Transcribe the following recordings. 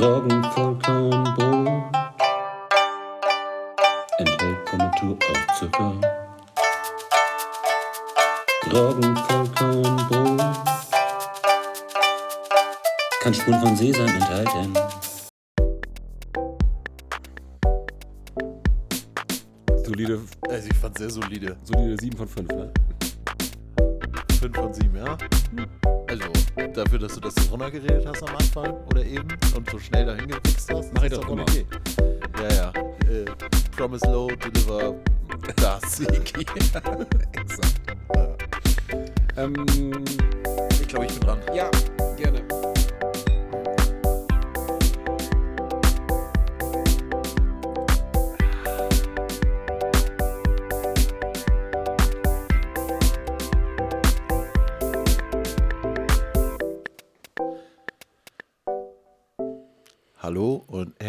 Roggenvollkornbrot enthält von Natur auch Zucker. Roggenvollkornbrot kann Spuren von Sesam enthalten. Solide, Also ich fand sehr solide. solide 7 von 5, ne? 5 von 7, ja. Also, dafür, dass du das so runtergeredet hast am Anfang oder eben und so schnell dahin gefixt hast, Mach ich doch immer. okay. Ja, ja. Äh, promise low, deliver das. Exakt. Ähm, ich glaube, ich bin dran. ja, gerne.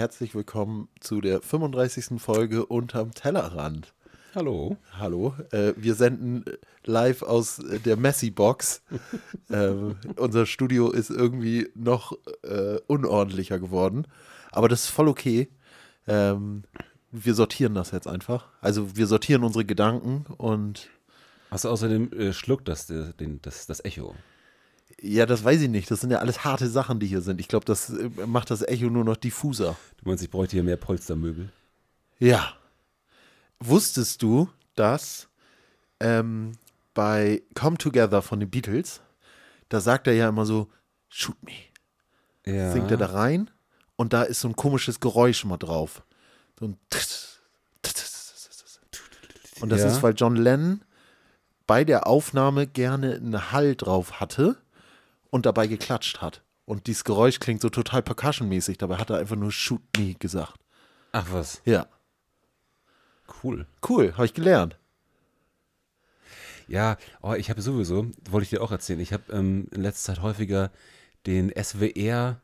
Herzlich willkommen zu der 35. Folge Unterm Tellerrand. Hallo. Hallo, äh, wir senden live aus äh, der Messi-Box. ähm, unser Studio ist irgendwie noch äh, unordentlicher geworden, aber das ist voll okay. Ähm, wir sortieren das jetzt einfach. Also wir sortieren unsere Gedanken und Hast du außerdem äh, schluckt das, äh, den, das, das Echo? Ja, das weiß ich nicht. Das sind ja alles harte Sachen, die hier sind. Ich glaube, das äh, macht das Echo nur noch diffuser. Du meinst, ich bräuchte hier mehr Polstermöbel? Ja. Wusstest du, dass ähm, bei Come Together von den Beatles, da sagt er ja immer so, shoot me. Ja. Singt er da rein und da ist so ein komisches Geräusch mal drauf. So ein und das Ja. ist, weil John Lennon bei der Aufnahme gerne einen Hall drauf hatte und dabei geklatscht hat. Und dieses Geräusch klingt so total percussionmäßig, dabei hat er einfach nur shoot me gesagt. Ach was, Ja, cool. cool, habe ich gelernt. Ja, oh, ich habe sowieso, wollte ich dir auch erzählen, ich habe ähm, in letzter Zeit häufiger den SWR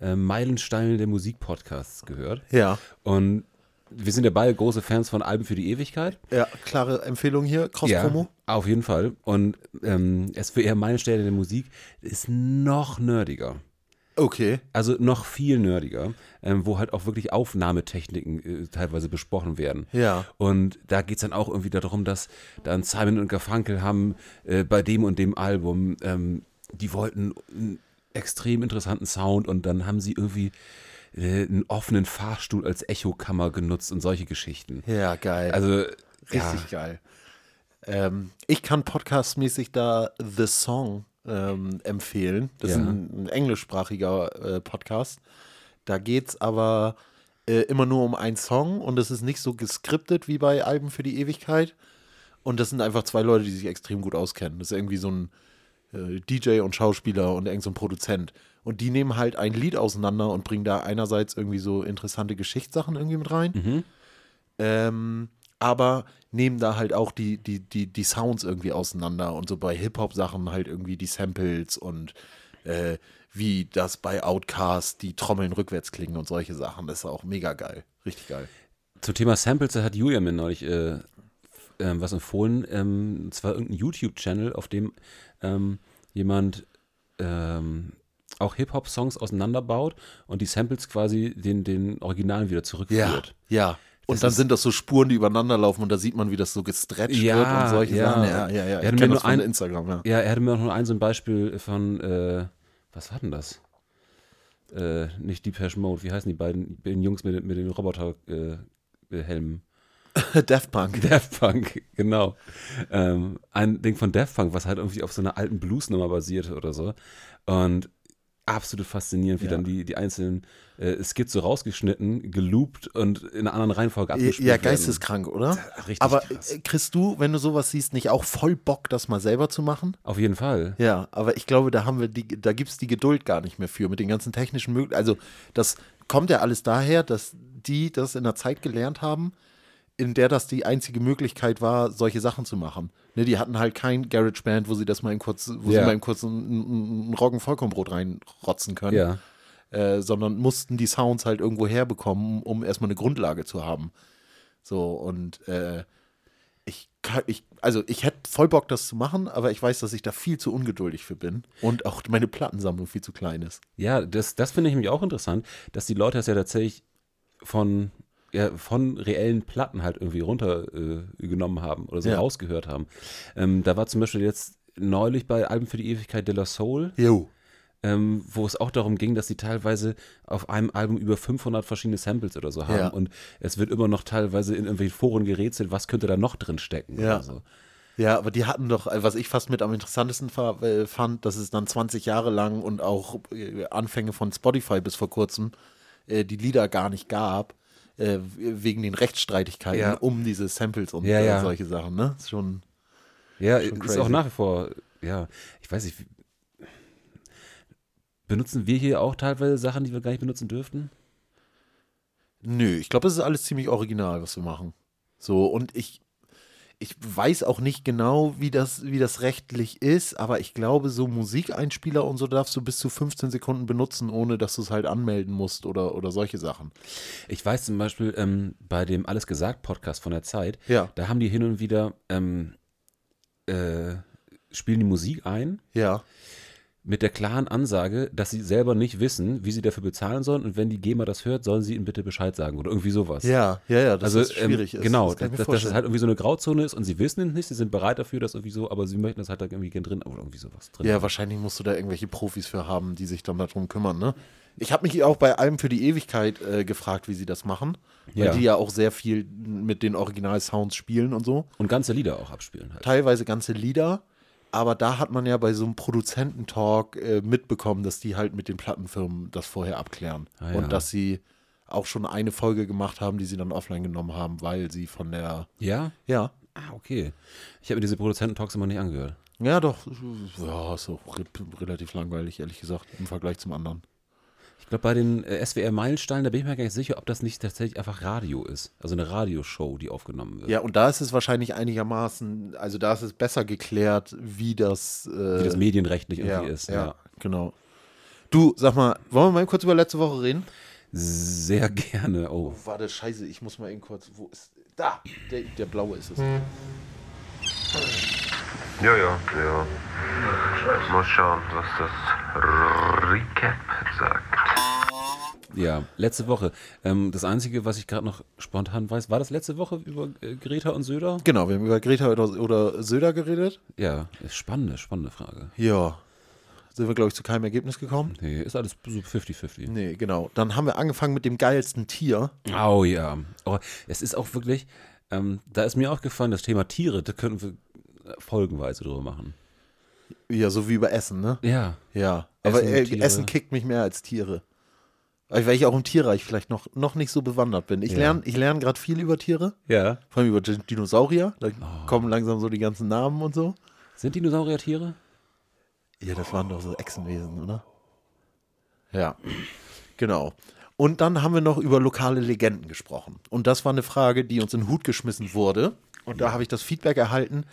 äh, Meilenstein der Musikpodcasts gehört. Ja. Und wir sind ja beide große Fans von Alben für die Ewigkeit. Ja, klare Empfehlung hier, Cross-Promo. auf jeden Fall. Und ähm, SWR Meilensteine der Musik ist noch nerdiger. Okay. Also noch viel nerdiger, ähm, wo halt auch wirklich Aufnahmetechniken äh, teilweise besprochen werden. Ja. Und da geht es dann auch irgendwie darum, dass dann Simon und Garfunkel haben äh, bei dem und dem Album, ähm, die wollten einen extrem interessanten Sound und dann haben sie irgendwie einen offenen Fahrstuhl als Echokammer genutzt und solche Geschichten. Ja, geil. Also Richtig geil. Ähm, ich kann podcastmäßig da The Song ähm, empfehlen. Das ist Ja. ein, ein englischsprachiger äh, Podcast. Da geht es aber äh, immer nur um einen Song und es ist nicht so geskriptet wie bei Alben für die Ewigkeit. Und das sind einfach zwei Leute, die sich extrem gut auskennen. Das ist irgendwie so ein äh, DJ und Schauspieler und irgend so ein Produzent. Und die nehmen halt ein Lied auseinander und bringen da einerseits irgendwie so interessante Geschichtssachen irgendwie mit rein. Ähm, aber nehmen da halt auch die, die, die, die Sounds irgendwie auseinander und so bei Hip-Hop-Sachen halt irgendwie die Samples und äh, wie das bei Outcast die Trommeln rückwärts klingen und solche Sachen. Das ist auch mega geil. Richtig geil. Zum Thema Samples, da hat Julia mir neulich äh, ähm, was empfohlen. Ähm, und zwar irgendein YouTube-Channel, auf dem ähm, jemand ähm, auch Hip-Hop-Songs auseinanderbaut und die Samples quasi den, den Originalen wieder zurückführt. Ja. Und Das dann sind das so Spuren, die übereinander laufen und da sieht man, wie das so gestretcht Ja, wird und solche ja. Sachen. Ja, ja, ja. Ja, Ich mir kenne nur das von ein- Instagram, ja. Ja, er hatte mir auch noch ein so ein Beispiel von, äh, was war denn das? Äh, nicht Depeche Mode, wie heißen die beiden, beiden Jungs mit, den- mit den Roboter-Helmen? Äh, Helmen? Daft Punk. Daft Punk, genau. Ähm, ein Ding von Daft Punk, was halt irgendwie auf so einer alten Bluesnummer basiert oder so. Und absolut faszinierend, wie Ja. dann die, die einzelnen äh, Skits so rausgeschnitten, geloopt und in einer anderen Reihenfolge abgespielt ja, werden. geisteskrank, oder? Richtig Aber krass. äh, kriegst du, wenn du sowas siehst, nicht auch voll Bock, das mal selber zu machen? Auf jeden Fall. Ja, aber ich glaube, da haben wir die, da gibt es die Geduld gar nicht mehr für mit den ganzen technischen Möglichkeiten. Also, das kommt ja alles daher, dass die das in der Zeit gelernt haben, in der das die einzige Möglichkeit war, solche Sachen zu machen. Ne, die hatten halt kein GarageBand, wo sie das mal in kurz, wo Ja. sie mal in kurz ein, ein, ein Roggen-Vollkornbrot reinrotzen können, Ja. äh, sondern mussten die Sounds halt irgendwo herbekommen, um erstmal eine Grundlage zu haben. So, und äh, ich, kann, ich, also ich hätte voll Bock, das zu machen, aber ich weiß, dass ich da viel zu ungeduldig für bin und auch meine Plattensammlung viel zu klein ist. Ja, das, das finde ich nämlich auch interessant, dass die Leute das ja tatsächlich von, ja, von reellen Platten halt irgendwie runtergenommen äh, haben oder so Ja. rausgehört haben. Ähm, da war zum Beispiel jetzt neulich bei Alben für die Ewigkeit de la Soul, Jo. ähm, wo es auch darum ging, dass sie teilweise auf einem Album über 500 verschiedene Samples oder so haben Ja. und es wird immer noch teilweise in irgendwelchen Foren gerätselt, was könnte da noch drin stecken Ja. oder so. Ja, aber die hatten doch, äh, was ich fast mit am interessantesten äh, fand, dass es dann 20 Jahre lang und auch äh, Anfänge von Spotify bis vor kurzem die Lieder gar nicht gab, äh, wegen den Rechtsstreitigkeiten Ja. um diese Samples und Ja, äh, ja. solche Sachen, ne? Ist schon. Ja, Schon ist auch nach wie vor, ja, ich weiß nicht, benutzen wir hier auch teilweise Sachen, die wir gar nicht benutzen dürften? Nö, ich glaube, es ist alles ziemlich original, was wir machen. So, und ich, ich weiß auch nicht genau, wie das, wie das rechtlich ist, aber ich glaube, so Musikeinspieler und so darfst du bis zu 15 Sekunden benutzen, ohne dass du es halt anmelden musst oder, oder solche Sachen. Ich weiß zum Beispiel ähm, bei dem Alles gesagt Podcast von der Zeit, Ja. da haben die hin und wieder, ähm, äh, spielen die Musik ein Ja. Mit der klaren Ansage, dass sie selber nicht wissen, wie sie dafür bezahlen sollen und wenn die GEMA das hört, sollen sie ihnen bitte Bescheid sagen oder irgendwie sowas. Ja, ja, ja, dass also das schwierig ähm, ist. Genau, das dass, dass es halt irgendwie so eine Grauzone ist und sie wissen es nicht, sie sind bereit dafür, das irgendwie so, aber sie möchten das halt da irgendwie gern drin oder irgendwie sowas drin. Ja, wahrscheinlich musst du da irgendwelche Profis für haben, die sich dann darum kümmern, ne? Ich habe mich auch bei Alben für die Ewigkeit äh, gefragt, wie sie das machen. Weil Ja. die ja auch sehr viel mit den Original-Sounds spielen und so. Und ganze Lieder auch abspielen halt. Teilweise ganze Lieder. Aber da hat man ja bei so einem Produzententalk äh, mitbekommen, dass die halt mit den Plattenfirmen das vorher abklären. Ah, ja. Und dass sie auch schon eine Folge gemacht haben, die sie dann offline genommen haben, weil sie von der. Ja? Ja. Ah, okay. Ich habe mir diese Produzententalks immer nicht angehört. Ja, doch. Ja, ist auch re relativ langweilig, ehrlich gesagt, im Vergleich zum anderen. Ich glaube, bei den äh, SWR-Meilensteinen, da bin ich mir gar nicht sicher, ob das nicht tatsächlich einfach Radio ist. Also eine Radioshow, die aufgenommen wird. Ja, und da ist es wahrscheinlich einigermaßen, also da ist es besser geklärt, wie das, äh, Wie das medienrechtlich ja, irgendwie ist. ja, Ja. genau. Du, sag mal, wollen wir mal kurz über letzte Woche reden? Sehr gerne. Oh. Warte, scheiße, ich muss mal eben kurz, wo ist, da, der, der blaue ist es. Ja, ja, ja. Mal schauen, was das Recap sagt. Ja, letzte Woche. Ähm, das Einzige, was ich gerade noch spontan weiß, war das letzte Woche über äh, Greta und Söder? Genau, wir haben über Greta oder, oder Söder geredet. Ja, ist spannende, spannende Frage. Ja. Sind wir, glaube ich, zu keinem Ergebnis gekommen? Nee, ist alles so 50-50. Nee, genau. Dann haben wir angefangen mit dem geilsten Tier. Oh ja. Oh, es ist auch wirklich, ähm, da ist mir aufgefallen, das Thema Tiere, da können wir äh, folgenweise drüber machen. Ja, so wie über Essen, ne? Ja. Ja, aber Essen, äh, Tiere. Essen kickt mich mehr als Tiere. Weil ich auch im Tierreich vielleicht noch, noch nicht so bewandert bin. Ich Ja. lerne ich lern gerade viel über Tiere, Ja. vor allem über Di- Dinosaurier. Da Oh. kommen langsam so die ganzen Namen und so. Sind Dinosaurier Tiere? Ja, das waren doch so Echsenwesen, oder? Ja, genau. Und dann haben wir noch über lokale Legenden gesprochen. Und das war eine Frage, die uns in den Hut geschmissen wurde. Und da habe ich das Feedback erhalten,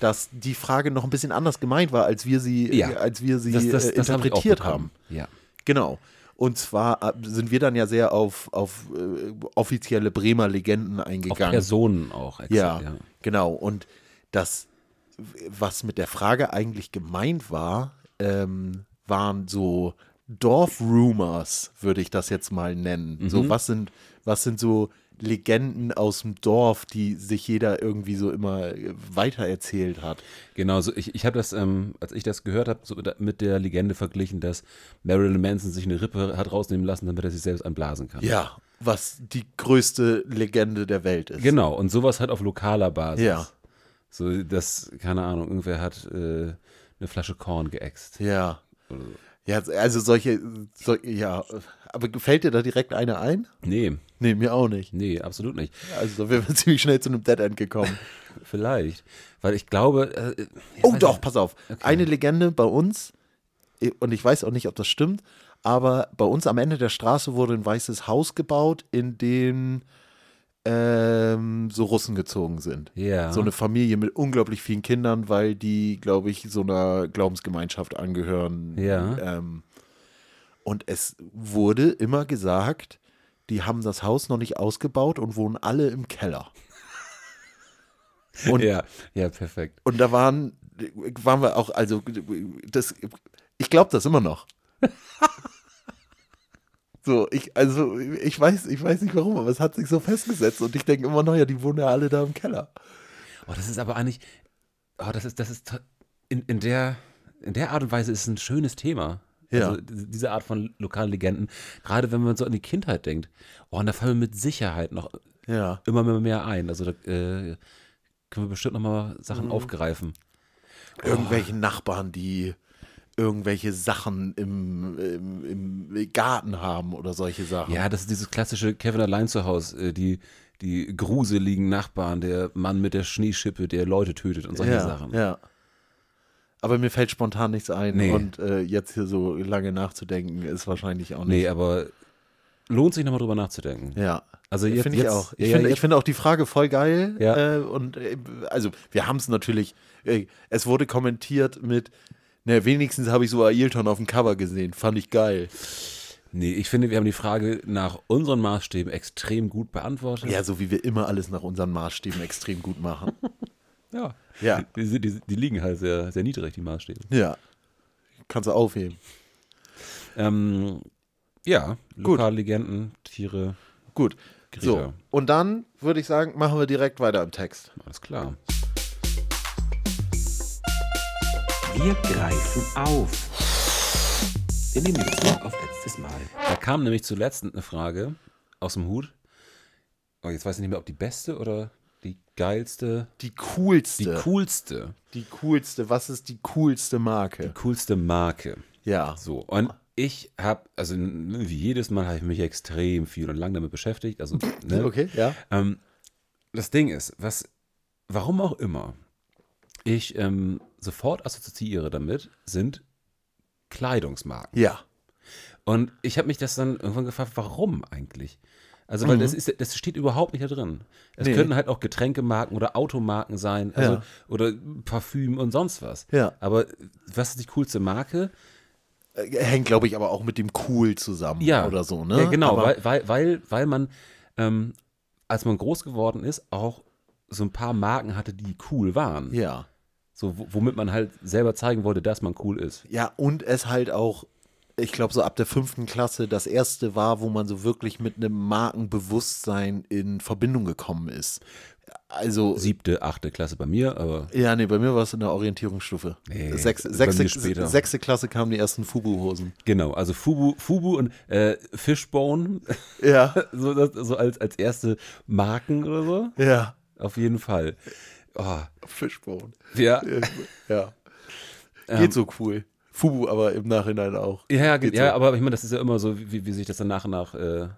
dass die Frage noch ein bisschen anders gemeint war, als wir sie, Ja. als wir sie Das, das, äh, das interpretiert bekommen. haben. Ja. Genau. Und zwar äh, sind wir dann ja sehr auf, auf äh, offizielle Bremer Legenden Auf eingegangen. Personen auch. exakt, ja, ja. genau. Und das, was mit der Frage eigentlich gemeint war, ähm, waren so Dorf-Rumors, würde ich das jetzt mal nennen. Mhm. So, was sind, was sind so Legenden aus dem Dorf, die sich jeder irgendwie so immer äh, weitererzählt hat? Genau, so ich, ich habe das, ähm, als ich das gehört habe, so mit der- Legende verglichen, dass Marilyn Manson sich eine Rippe hat rausnehmen lassen, damit er sich selbst anblasen kann. Ja, was die größte Legende der Welt ist. Genau, und sowas halt auf lokaler Basis. Ja. So, das, keine Ahnung, irgendwer hat äh, eine Flasche Korn geäxt. Ja. Ja, also solche, so, ja, aber gefällt dir da direkt eine ein? Nee, Nee, mir auch nicht. nee, absolut nicht. Also da wären wir ziemlich schnell zu einem Dead End gekommen. Vielleicht. Weil ich glaube. Äh, ich Oh doch, nicht. pass auf. Eine Legende bei uns, und ich weiß auch nicht, ob das stimmt, aber bei uns am Ende der Straße wurde ein weißes Haus gebaut, in dem ähm, so Russen gezogen sind. Ja. So eine Familie mit unglaublich vielen Kindern, weil die, glaube ich, so einer Glaubensgemeinschaft angehören. Ja. Ähm, und es wurde immer gesagt, die haben das Haus noch nicht ausgebaut und wohnen alle im Keller. Und, Ja, ja, perfekt. und da waren, waren wir auch, also das, ich glaube das immer noch. So, ich, also ich weiß, ich weiß nicht warum, aber es hat sich so festgesetzt und ich denke immer noch, ja, die wohnen ja alle da im Keller. Oh, das ist aber eigentlich, oh, das ist, das ist in, in der, in der Art und Weise ist es ein schönes Thema. Ja. Also diese Art von lokalen Legenden, gerade wenn man so an die Kindheit denkt. Oh, und da fallen mir mit Sicherheit noch Ja. immer mehr, mehr ein. Also da äh, können wir bestimmt noch mal Sachen Mhm. aufgreifen. Irgendwelche Nachbarn, die irgendwelche Sachen im, im, im Garten haben oder solche Sachen. Ja, das ist dieses klassische Kevin allein zu Hause, äh, die, die gruseligen Nachbarn, der Mann mit der Schneeschippe, der Leute tötet und solche ja, Sachen. Ja. Aber mir fällt spontan nichts ein Nee. und äh, jetzt hier so lange nachzudenken ist wahrscheinlich auch nicht. Nee, aber lohnt sich nochmal drüber nachzudenken. Ja. Also jetzt- finde ich jetzt- auch. Ich ja, finde ich finde auch die Frage voll geil. Ja. Äh, und äh, also wir haben es natürlich, äh, es wurde kommentiert mit, ne, wenigstens habe ich so Ailton auf dem Cover gesehen. Fand ich geil. Nee, ich finde, wir haben die Frage nach unseren Maßstäben extrem gut beantwortet. Ja, so wie wir immer alles nach unseren Maßstäben extrem gut machen. Ja. Ja. Die, die, die liegen halt sehr, sehr niedrig, die Maßstäbe. ja. Kannst du aufheben. Ähm, ja, Lokallegenden, Tiere, Gut. Greta. So. Und dann würde ich sagen, machen wir direkt weiter im Text. alles klar. Wir greifen auf. Wir nehmen die Bezug auf letztes Mal. Da kam nämlich zuletzt eine Frage aus dem Hut. Oh, jetzt weiß ich nicht mehr, ob die beste oder die geilste, Die die coolste. coolste, die coolste. Was ist die coolste Marke? coolste Marke. Ja. So, und ich habe, also wie jedes Mal habe ich mich extrem viel und lang damit beschäftigt. Also, ne? Okay, ja. Ähm, das Ding ist, was, warum auch immer, ich ähm, sofort assoziiere damit, sind Kleidungsmarken. Ja. Und ich habe mich das dann irgendwann gefragt, warum eigentlich? Also, weil das, ist, das steht überhaupt nicht da drin. Es Mhm. Nee. könnten halt auch Getränkemarken oder Automarken sein, also, Ja. oder Parfüm und sonst was. Ja. Aber was ist die coolste Marke? Äh, Hängt, glaube ich, aber auch mit dem Cool zusammen Ja. oder so, ne? Ja, genau, Aber, weil, weil, weil, weil man, ähm, als man groß geworden ist, auch so ein paar Marken hatte, die cool waren. ja. So, wo- womit man halt selber zeigen wollte, dass man cool ist. Ja, und es halt auch, ich glaube, so ab der fünften Klasse das erste war, wo man so wirklich mit einem Markenbewusstsein in Verbindung gekommen ist. Also, Siebte, achte Klasse bei mir, aber ja, nee, bei mir war es in der Orientierungsstufe. Nee, Sechs, sechste, später. sechste Klasse kamen die ersten Fubu-Hosen. genau, also Fubu, Fubu und äh, Fishbone, Ja, so, das, so als, als erste Marken oder so. ja. Auf jeden Fall. Oh, Fishbone. ja, Ja. Ähm. Geht so cool. Fubu aber im Nachhinein auch. ja, Geht ja, so. aber ich meine, das ist ja immer so, wie, wie sich das dann nach und nach, äh,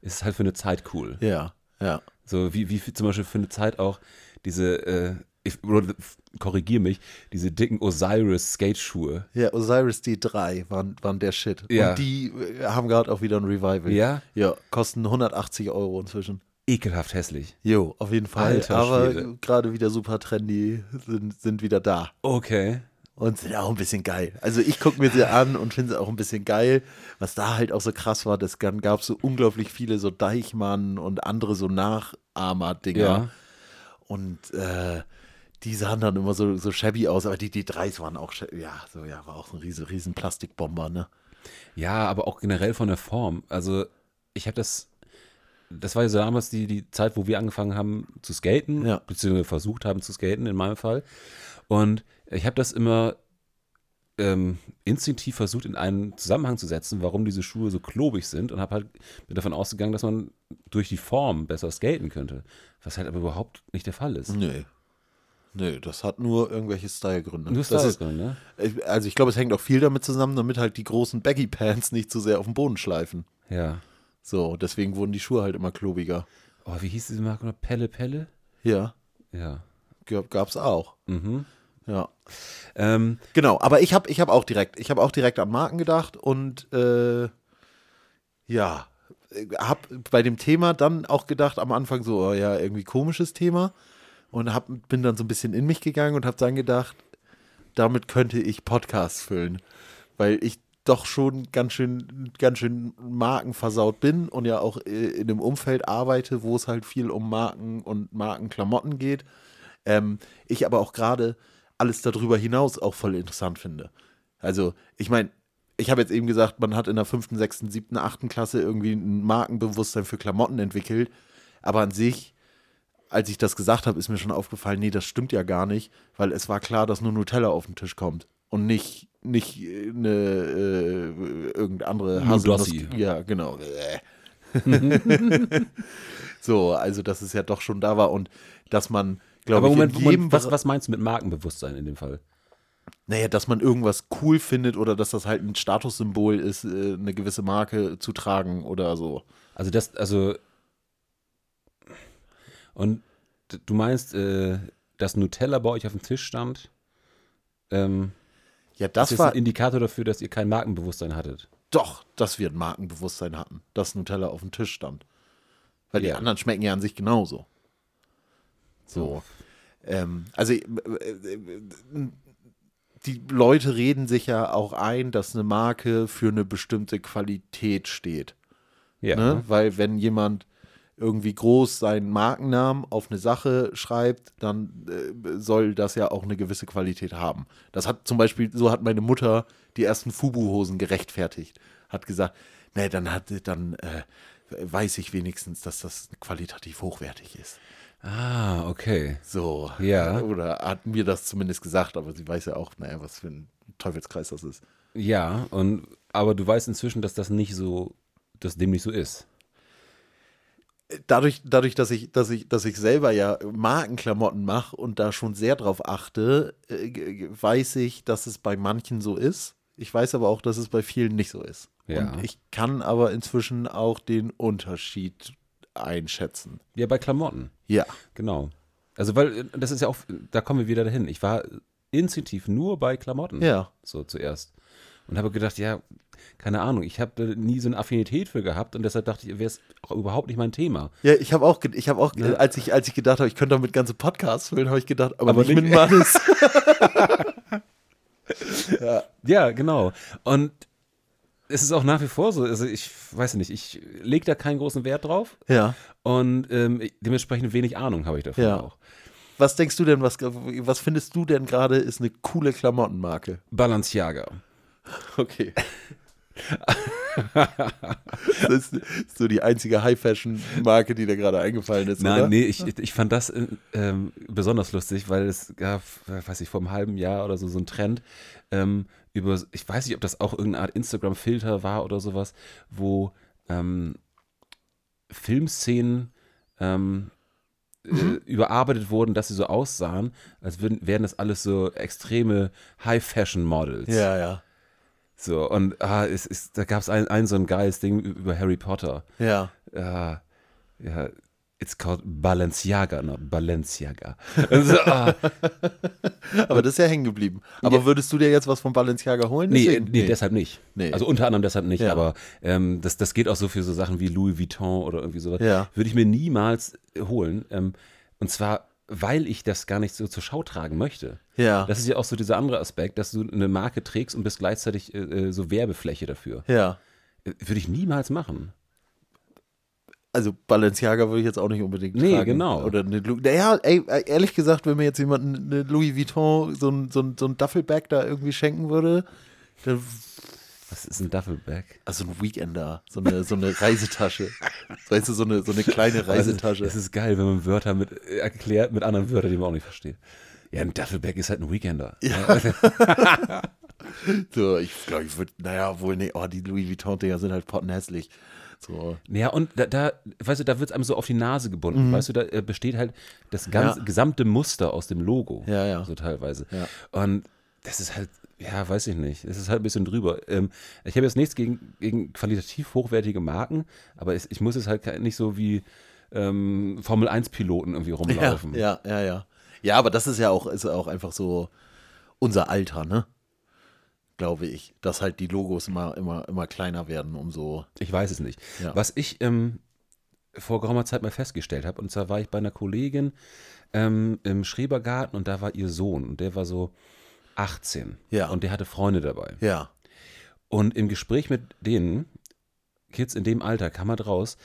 ist halt für eine Zeit cool. Ja, ja. So wie, wie zum Beispiel für eine Zeit auch diese, äh, ich oder, korrigier mich, diese dicken Osiris Skateschuhe. Ja, Osiris D3 waren, waren der Shit. Ja. Und die äh, haben gerade auch wieder ein Revival. Ja? Ja, kosten 180 Euro inzwischen. Ekelhaft hässlich. Jo, auf jeden Fall. Alter Aber gerade wieder super trendy, sind, sind wieder da. Okay. Und sind auch ein bisschen geil. Also ich gucke mir sie an und finde sie auch ein bisschen geil. Was da halt auch so krass war, das dann gab so unglaublich viele so Deichmann und andere so Nachahmer-Dinger. Ja. Und äh, die sahen dann immer so, so shabby aus, aber die D3s waren auch, ja, so, ja, war auch so ein riesen, riesen Plastikbomber, ne? Ja, aber auch generell von der Form. Also ich habe das, das war ja so damals die, die Zeit, wo wir angefangen haben zu skaten, Ja. beziehungsweise versucht haben zu skaten in meinem Fall. Und ich habe das immer ähm, instinktiv versucht, in einen Zusammenhang zu setzen, warum diese Schuhe so klobig sind und habe halt bin davon ausgegangen, dass man durch die Form besser skaten könnte. Was halt aber überhaupt nicht der Fall ist. Nee. Nee, das hat nur irgendwelche Stylegründe. Nur das ist, Style, ne? also ich glaube, es hängt auch viel damit zusammen, damit halt die großen Baggy Pants nicht zu sehr auf den Boden schleifen. Ja. So, deswegen wurden die Schuhe halt immer klobiger. Oh, wie hieß diese Marke noch? Pelle Pelle? Ja, Ja. gab, gab's auch. Mhm. Ja. Ähm, Genau, aber ich habe ich hab auch direkt, ich habe auch direkt an Marken gedacht und äh, ja, habe bei dem Thema dann auch gedacht am Anfang so, oh ja, irgendwie komisches Thema und hab, bin dann so ein bisschen in mich gegangen und habe dann gedacht, damit könnte ich Podcasts füllen, weil ich doch schon ganz schön, ganz schön markenversaut bin und ja auch äh, in einem Umfeld arbeite, wo es halt viel um Marken und Markenklamotten geht. Ähm, ich aber auch gerade alles darüber hinaus auch voll interessant finde. Also, ich meine, ich habe jetzt eben gesagt, man hat in der fünften, sechsten, siebten, achten Klasse irgendwie ein Markenbewusstsein für Klamotten entwickelt. Aber an sich, als ich das gesagt habe, ist mir schon aufgefallen, nee, das stimmt ja gar nicht, weil es war klar, dass nur Nutella auf den Tisch kommt und nicht, nicht eine äh, irgendeine andere Nudossi. Ja, genau. so, also dass es ja doch schon da war und dass man, glaube ich, Moment, Moment was, was meinst du mit Markenbewusstsein in dem Fall? naja, dass man irgendwas cool findet oder dass das halt ein Statussymbol ist, äh, eine gewisse Marke zu tragen oder so. Also das, also und du meinst, äh, dass Nutella bei euch auf dem Tisch stand? Ähm, Ja, das das ist war ein Indikator dafür, dass ihr kein Markenbewusstsein hattet. doch, dass wir ein Markenbewusstsein hatten, dass Nutella auf dem Tisch stand. Weil die Ja. anderen schmecken ja an sich genauso. So. Ähm, also äh, äh, die Leute reden sich ja auch ein, dass eine Marke für eine bestimmte Qualität steht. Ja. Ne? Weil wenn jemand irgendwie groß seinen Markennamen auf eine Sache schreibt, dann äh, soll das ja auch eine gewisse Qualität haben. Das hat zum Beispiel, so hat meine Mutter die ersten Fubu-Hosen gerechtfertigt. Hat gesagt, nee, dann hat, dann äh, weiß ich wenigstens, dass das qualitativ hochwertig ist. Ah, okay. So. Ja. Oder hat mir das zumindest gesagt, aber sie weiß ja auch, naja, was für ein Teufelskreis das ist. Ja, und aber du weißt inzwischen, dass das nicht so, dass dem nicht so ist. Dadurch, dadurch, dass ich, dass ich, dass ich selber ja Markenklamotten mache und da schon sehr drauf achte, äh, weiß ich, dass es bei manchen so ist. Ich weiß aber auch, dass es bei vielen nicht so ist. Ja. Und ich kann aber inzwischen auch den Unterschied einschätzen. Ja, bei Klamotten. Ja. Genau. Also, weil äh, das ist ja auch, da kommen wir wieder dahin. Ich war instinktiv nur bei Klamotten. Ja. So zuerst. Und habe gedacht, ja, keine Ahnung, ich habe nie so eine Affinität für gehabt und deshalb dachte ich, wäre es auch überhaupt nicht mein Thema. Ja, ich habe auch, ich habe auch, Ja. als ich, als ich gedacht habe, ich könnte damit ganze Podcasts füllen, habe ich gedacht, aber, Aber nicht, nicht- mit Mannes. Ja, genau. Und es ist auch nach wie vor so, also ich weiß nicht, ich lege da keinen großen Wert drauf ja. und ähm, dementsprechend wenig Ahnung habe ich davon Ja. auch. Was denkst du denn, was, was findest du denn gerade ist eine coole Klamottenmarke? Balenciaga. Okay. das ist so die einzige High-Fashion-Marke, die dir gerade eingefallen ist, Nein, oder? nee, ich, ich fand das äh, ähm, besonders lustig, weil es gab, äh, weiß ich, vor einem halben Jahr oder so, so einen Trend ähm, über, ich weiß nicht, ob das auch irgendeine Art Instagram-Filter war oder sowas, wo ähm, Filmszenen ähm, Mhm. äh, überarbeitet wurden, dass sie so aussahen, als würden, wären das alles so extreme High-Fashion-Models. Ja, ja. So, und ah, es ist, da gab es ein, ein so ein geiles Ding über Harry Potter. Ja. Ja, ja, it's called Balenciaga, not Balenciaga. Also, ah, Aber das ist ja hängen geblieben. Aber würdest du dir jetzt was von Balenciaga holen? nee, Deswegen? nee, deshalb nicht. Nee. Also unter anderem deshalb nicht, Ja. aber ähm, das, das geht auch so für so Sachen wie Louis Vuitton oder irgendwie sowas. Ja. Würde ich mir niemals holen. Ähm, und zwar, weil ich das gar nicht so zur Schau tragen möchte. Ja. Das ist ja auch so dieser andere Aspekt, dass du eine Marke trägst und bist gleichzeitig äh, äh, so Werbefläche dafür. ja. Äh, Würde ich niemals machen. Also Balenciaga würde ich jetzt auch nicht unbedingt Nee, tragen. genau. Oder eine Lu naja, ey, ehrlich gesagt, wenn mir jetzt jemand eine Louis Vuitton, so ein, so ein, so ein Duffelbag da irgendwie schenken würde, dann, Was ist ein Duffelbag? also ein Weekender, so eine, so eine Reisetasche. Weißt du, so eine, so eine kleine Reisetasche. Es ist geil, wenn man Wörter mit äh, erklärt mit anderen Wörtern, die man auch nicht versteht. Ja, ein Duffelbag ist halt ein Weekender. Ja. So, ich glaube, ich würde, naja, wohl, nee, oh, die Louis Vuitton-Dinger sind halt pottenhässlich. So, ja, und da, da weißt du, da wird es einem so auf die Nase gebunden. Weißt du, da äh, besteht halt das ganze, Ja. gesamte Muster aus dem Logo. Ja, ja. So teilweise. Ja. Und das ist halt, ja, weiß ich nicht. Es ist halt ein bisschen drüber. Ähm, ich habe jetzt nichts gegen, gegen qualitativ hochwertige Marken, aber es, ich muss es halt nicht so wie ähm, Formel-1-Piloten irgendwie rumlaufen. ja, ja, ja. Ja, aber das ist ja auch, ist auch einfach so unser Alter, ne? Glaube ich. Dass halt die Logos immer, immer, immer kleiner werden, umso. Ich weiß es nicht. Ja. Was ich ähm, vor geraumer Zeit mal festgestellt habe, und zwar war ich bei einer Kollegin ähm, im Schrebergarten und da war ihr Sohn und der war so 18 Ja. und der hatte Freunde dabei. Ja. Und im Gespräch mit denen, Kids in dem Alter, kam halt raus,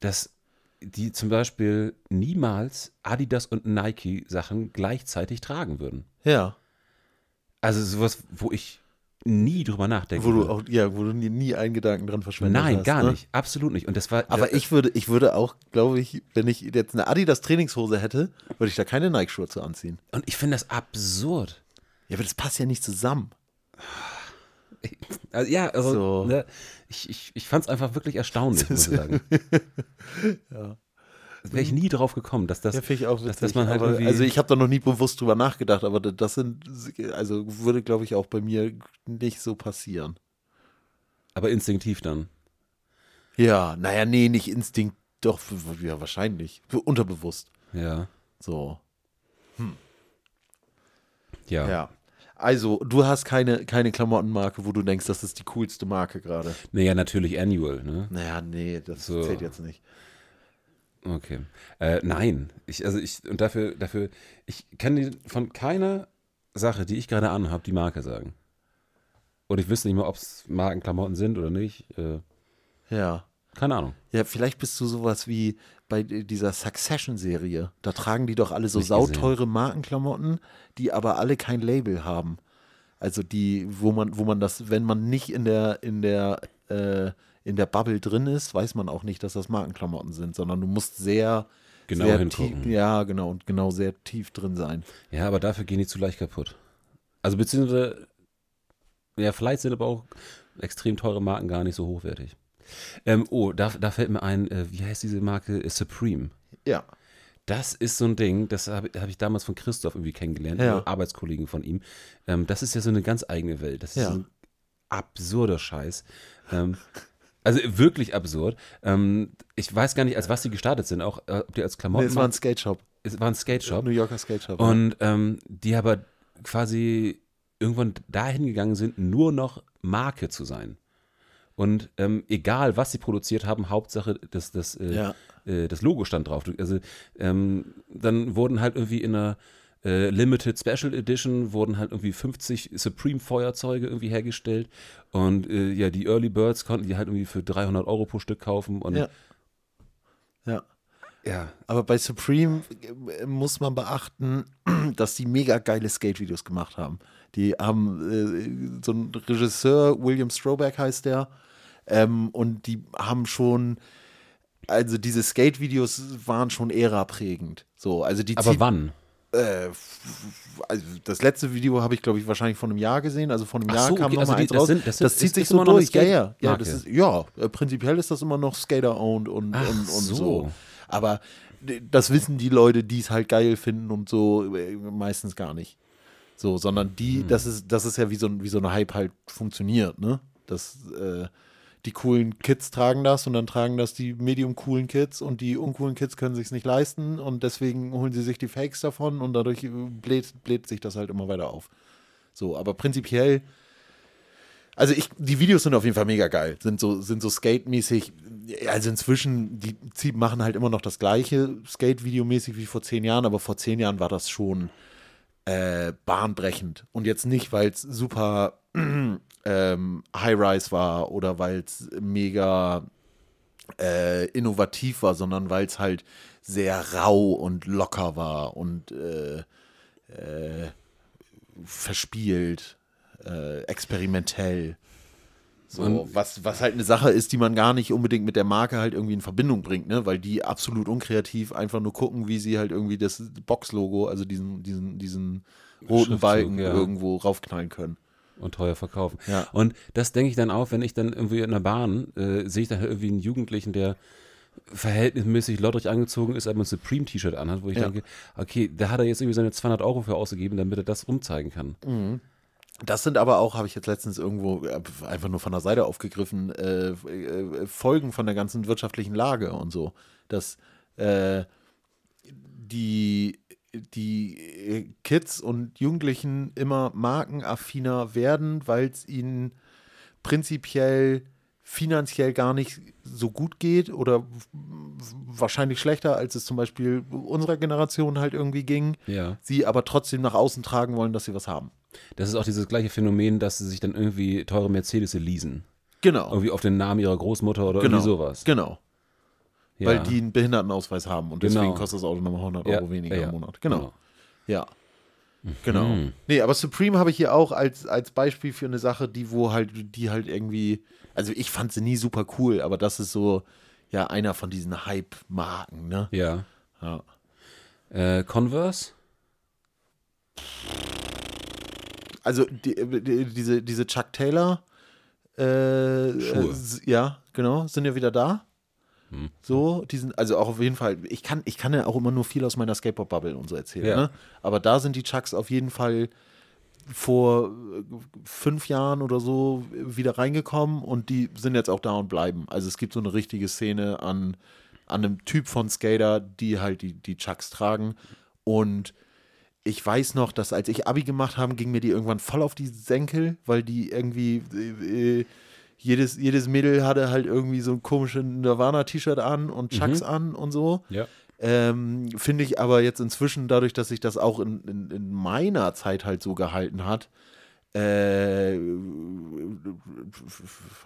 dass die zum Beispiel niemals Adidas und Nike Sachen gleichzeitig tragen würden. Ja. Also sowas, wo ich nie drüber nachdenke. Wo du auch, ja, wo du nie, nie einen Gedanken dran verschwendet Nein, hast. gar ne? nicht. Absolut nicht. Und das war. Aber ich würde, ich würde auch, glaube ich, wenn ich jetzt eine Adidas Trainingshose hätte, würde ich da keine Nike-Schuhe zu anziehen. Und ich finde das absurd. Ja, aber das passt ja nicht zusammen. Also, ja, also So. ne, ich, ich, ich fand es einfach wirklich erstaunlich, muss ich sagen. ja. Wäre ich nie drauf gekommen, dass das, Ja, ich auch dass, witzig. dass man halt aber, also ich habe da noch nie bewusst drüber nachgedacht, aber das sind, also würde, glaube ich, auch bei mir nicht so passieren. aber instinktiv dann. Ja, naja, nee, nicht Instinkt, doch, ja, wahrscheinlich. Unterbewusst. Ja. So. Ja. Ja. Also, du hast keine, keine Klamottenmarke, wo du denkst, das ist die coolste Marke gerade. Naja, natürlich Annual, ne? Naja, nee, das So. zählt jetzt nicht. Okay. Äh, nein. Ich, also ich, und dafür, dafür, ich kann dir von keiner Sache, die ich gerade anhabe, die Marke sagen. Und ich wüsste nicht mehr, ob es Markenklamotten sind oder nicht. Äh, Ja. keine Ahnung. Ja, vielleicht bist du sowas wie bei dieser Succession-Serie. Da tragen die doch alle so sauteure Markenklamotten, die aber alle kein Label haben. Also die, wo man, wo man das, wenn man nicht in der, in der, äh, in der Bubble drin ist, weiß man auch nicht, dass das Markenklamotten sind, sondern du musst sehr, Genau sehr hingucken. tief, ja, genau, und genau sehr tief drin sein. Ja, aber dafür gehen die zu leicht kaputt. Also beziehungsweise, ja, vielleicht sind aber auch extrem teure Marken gar nicht so hochwertig. Ähm, oh, da, da fällt mir ein, äh, wie heißt diese Marke? Äh, Supreme. Ja. Das ist so ein Ding, das habe hab ich damals von Christoph irgendwie kennengelernt, Ja. einem Arbeitskollegen von ihm. Ähm, das ist ja so eine ganz eigene Welt. Das ist Ja. so ein absurder Scheiß. Ähm, also wirklich absurd. Ähm, ich weiß gar nicht, als was die gestartet sind, auch äh, ob die als Nee, Klamotten. es war ein Skate Shop. es war ein Skate Shop. New Yorker Skate Shop. Und ähm, die aber quasi irgendwann dahin gegangen sind, nur noch Marke zu sein. Und ähm, egal, was sie produziert haben, Hauptsache, das, das, äh, Ja. äh, das Logo stand drauf. Also ähm, dann wurden halt irgendwie in einer äh, Limited Special Edition wurden halt irgendwie 50 Supreme Feuerzeuge irgendwie hergestellt und äh, ja, die Early Birds konnten die halt irgendwie für 300 Euro pro Stück kaufen und Ja. ja. ja, Aber bei Supreme äh, muss man beachten, dass die mega geile Skate-Videos gemacht haben. Die haben äh, so ein Regisseur, William Strobeck heißt der, ähm, und die haben schon, also diese Skate-Videos waren schon ära-prägend. So, also die aber wann? äh, also das letzte Video habe ich, glaube ich, wahrscheinlich vor einem Jahr gesehen. Also vor einem Jahr so, kam okay, noch also eins das raus. sind- das sind- das zieht sich so durch. Ja, ja. Ja, Skate-Marke. das ist, ja, äh, prinzipiell ist das immer noch Skater-owned und, Ach und, und so. so. Aber das wissen die Leute, die es halt geil finden und so, äh, meistens gar nicht. So, sondern die, Hm. das ist, das ist ja wie so, ein- wie so eine Hype halt funktioniert, ne? Das, äh, die coolen Kids tragen das und dann tragen das die medium coolen Kids und die uncoolen Kids können sich nicht leisten und deswegen holen sie sich die Fakes davon und dadurch äh, bläht, bläht sich das halt immer weiter auf. So, aber prinzipiell, also ich, die Videos sind auf jeden Fall mega geil, sind so, sind so skate-mäßig, also inzwischen, die machen halt immer noch das gleiche Skate-Video-mäßig wie vor zehn Jahren, aber vor zehn Jahren war das schon äh, bahnbrechend. Und jetzt nicht, weil es super ähm, High-Rise war oder weil es mega äh, innovativ war, sondern weil es halt sehr rau und locker war und äh, äh, verspielt, äh, experimentell. So, Und- was, was halt eine Sache ist, die man gar nicht unbedingt mit der Marke halt irgendwie in Verbindung bringt, ne? Weil die absolut unkreativ einfach nur gucken, wie sie halt irgendwie das Box-Logo, also diesen, diesen, diesen roten Balken ja. irgendwo raufknallen können. Und teuer verkaufen. Ja. Und das denke ich dann auch, wenn ich dann irgendwie in der Bahn äh, sehe ich dann halt irgendwie einen Jugendlichen, der verhältnismäßig lottrig angezogen ist, aber ein Supreme-T-Shirt anhat, wo ich Ja. denke, okay, da hat er jetzt irgendwie seine 200 Euro für ausgegeben, damit er das rumzeigen kann. Das sind aber auch, habe ich jetzt letztens irgendwo einfach nur von der Seite aufgegriffen, äh, äh, Folgen von der ganzen wirtschaftlichen Lage und so. Dass äh, die, die äh, Kids und Jugendlichen immer markenaffiner werden, weil es ihnen prinzipiell finanziell gar nicht so gut geht oder wahrscheinlich schlechter, als es zum Beispiel unserer Generation halt irgendwie ging. Ja. Sie aber trotzdem nach außen tragen wollen, dass sie was haben. Das ist auch dieses gleiche Phänomen, dass sie sich dann irgendwie teure Mercedes leasen. Genau. Irgendwie auf den Namen ihrer Großmutter oder genau. irgendwie sowas. Genau. Ja. weil die einen Behindertenausweis haben und deswegen Genau. kostet das Auto nochmal 100 Ja, Euro weniger ja, im Monat. Genau. genau. Ja. Genau. Mhm. Nee, aber Supreme habe ich hier auch als, als Beispiel für eine Sache, die wo halt, die halt irgendwie, also ich fand sie nie super cool, aber das ist so, ja, einer von diesen Hype-Marken, ne? Ja. Ja. Äh, Converse? Also die, die, diese, diese Chuck Taylor, äh, Schuhe. äh, ja, genau, sind ja wieder da. Hm. So, die sind, also auch auf jeden Fall, ich kann, ich kann ja auch immer nur viel aus meiner Skateboard-Bubble und so erzählen, Ja. ne? Aber da sind die Chucks auf jeden Fall vor äh, fünf Jahren oder so wieder reingekommen und die sind jetzt auch da und bleiben. Also es gibt so eine richtige Szene an, an einem Typ von Skater, die halt die, die Chucks tragen. Und ich weiß noch, dass als ich Abi gemacht habe, ging mir die irgendwann voll auf die Senkel, weil die irgendwie äh, äh, jedes, jedes Mädel hatte halt irgendwie so ein komisches Nirvana-T-Shirt an und Chucks an und so. Ja. Ähm, Finde ich aber jetzt inzwischen, dadurch, dass sich das auch in, in, in meiner Zeit halt so gehalten hat, äh,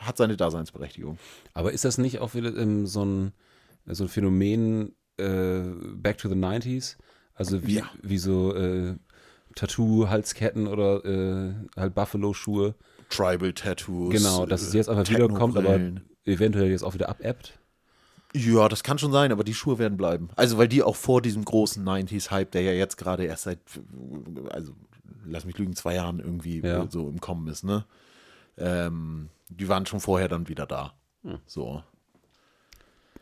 hat seine Daseinsberechtigung. Aber ist das nicht auch wieder ähm, so, ein, so ein Phänomen äh, Back to the 90s? Also wie, Ja. wie so äh, Tattoo-Halsketten oder äh, halt Buffalo-Schuhe. Tribal Tattoos. Genau, dass es jetzt einfach Techno wiederkommt, aber eventuell jetzt auch wieder abebbt. Ja, das kann schon sein, aber die Schuhe werden bleiben. Also, weil die auch vor diesem großen 90s-Hype, der ja jetzt gerade erst seit, also, lass mich lügen, zwei Jahren irgendwie Ja. so im Kommen ist, ne? Ähm, die waren schon vorher dann wieder da. So.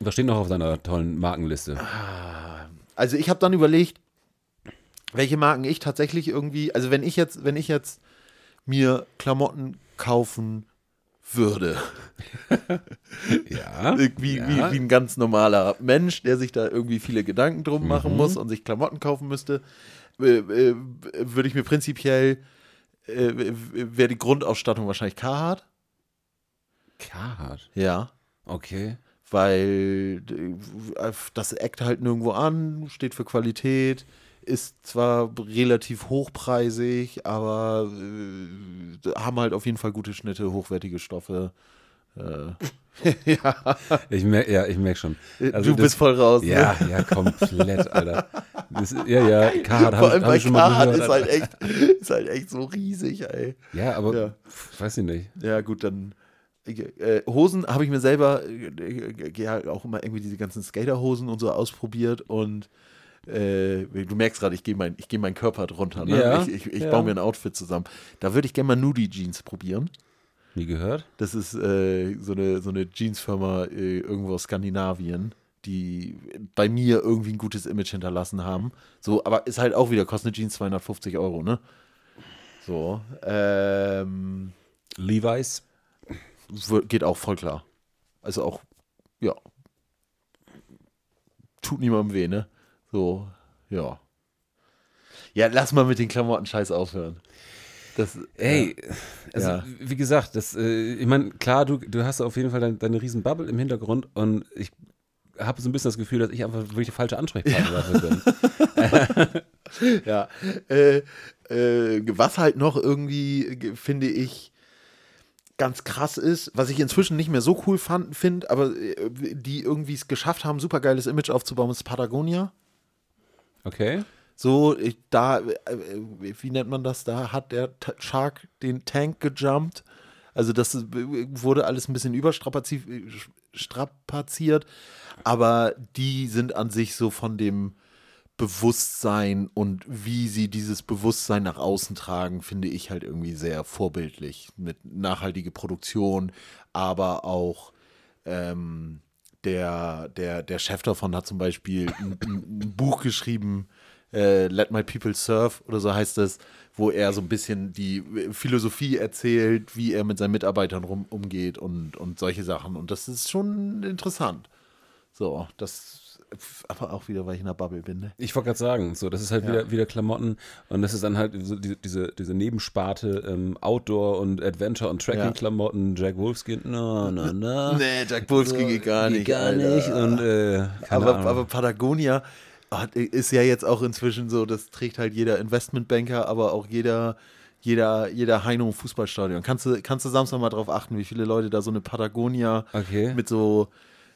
Was steht noch auf deiner tollen Markenliste? Also, ich habe dann überlegt, welche Marken ich tatsächlich irgendwie, also, wenn ich jetzt, wenn ich jetzt mir Klamotten kaufen würde, Ja. Irgendwie ja. wie, wie ein ganz normaler Mensch, der sich da irgendwie viele Gedanken drum machen muss und sich Klamotten kaufen müsste, äh, äh, würde ich mir prinzipiell, äh, wäre die Grundausstattung wahrscheinlich Carhartt. Carhartt. Ja. Okay. Weil äh, das eckt halt nirgendwo an, steht für Qualität, ist zwar relativ hochpreisig, aber äh, haben halt auf jeden Fall gute Schnitte, hochwertige Stoffe. Äh, ja, Ich merke, ja, ich merke schon. Also du das- bist voll raus. Ja, ne? ja, komplett, Alter. Das, ja, ja, Carhartt Vor allem hab bei gehört. ist halt, echt, ist halt echt so riesig, ey. Ja, aber Ja. weiß ich nicht. Ja, gut, dann. Äh, Hosen habe ich mir selber äh, äh, ja auch immer irgendwie diese ganzen Skaterhosen und so ausprobiert und äh, du merkst gerade, ich gehe mein, ich geh meinen Körper drunter. Ne? Ja, ich ich, ich ja. baue mir ein Outfit zusammen. Da würde ich gerne mal Nudie Jeans probieren. Nie gehört? Das ist äh, so eine, so eine Jeansfirma äh, irgendwo aus Skandinavien, die bei mir irgendwie ein gutes Image hinterlassen haben. So, aber ist halt auch wieder, kostet eine Jeans 250 Euro, ne? So, ähm, Levi's. geht auch voll klar. Also auch, ja. Tut niemandem weh, ne? So, ja. Ja, lass mal mit den Klamotten scheiß aufhören. Das, Ey, also Ja. wie gesagt, das, äh, ich meine, klar, du, du hast auf jeden Fall deine, deine riesen Bubble im Hintergrund und ich habe so ein bisschen das Gefühl, dass ich einfach wirklich der falsche Ansprechpartner dafür bin. Ja. Äh, äh, was halt noch irgendwie, äh, finde ich, ganz krass ist, was ich inzwischen nicht mehr so cool finde, aber äh, die irgendwie es geschafft haben, super geiles Image aufzubauen, ist Patagonia. Okay. So, da, äh, äh, wie nennt man das? Da hat der Shark den Tank gejumpt. Also, das wurde alles ein bisschen überstrapaziert, strapaziert, aber die sind an sich so von dem Bewusstsein und wie sie dieses Bewusstsein nach außen tragen, finde ich halt irgendwie sehr vorbildlich. Mit nachhaltige Produktion, aber auch ähm, der, der, der Chef davon hat zum Beispiel ein, ein, Buch geschrieben, äh, Let My People Serve oder so heißt es, wo er so ein bisschen die Philosophie erzählt, wie er mit seinen Mitarbeitern rum, umgeht und, und solche Sachen. Und das ist schon interessant. So, das aber auch wieder, weil ich in der Bubble bin. Ne? Ich wollte gerade sagen, so, das ist halt Ja. wieder, wieder Klamotten und das ist dann halt so diese, diese, diese Nebensparte ähm, Outdoor und Adventure und Tracking-Klamotten, Jack Wolfskin, na, na, na. Nee, Jack Wolfskin geht gar Geht nicht. Gar Alter. nicht und äh, aber, Ahnung. aber Patagonia hat, ist ja jetzt auch inzwischen so, das trägt halt jeder Investmentbanker, aber auch jeder, jeder, jeder Heino Fußballstadion. Kannst du, kannst du Samstag mal drauf achten, wie viele Leute da so eine Patagonia Okay. mit so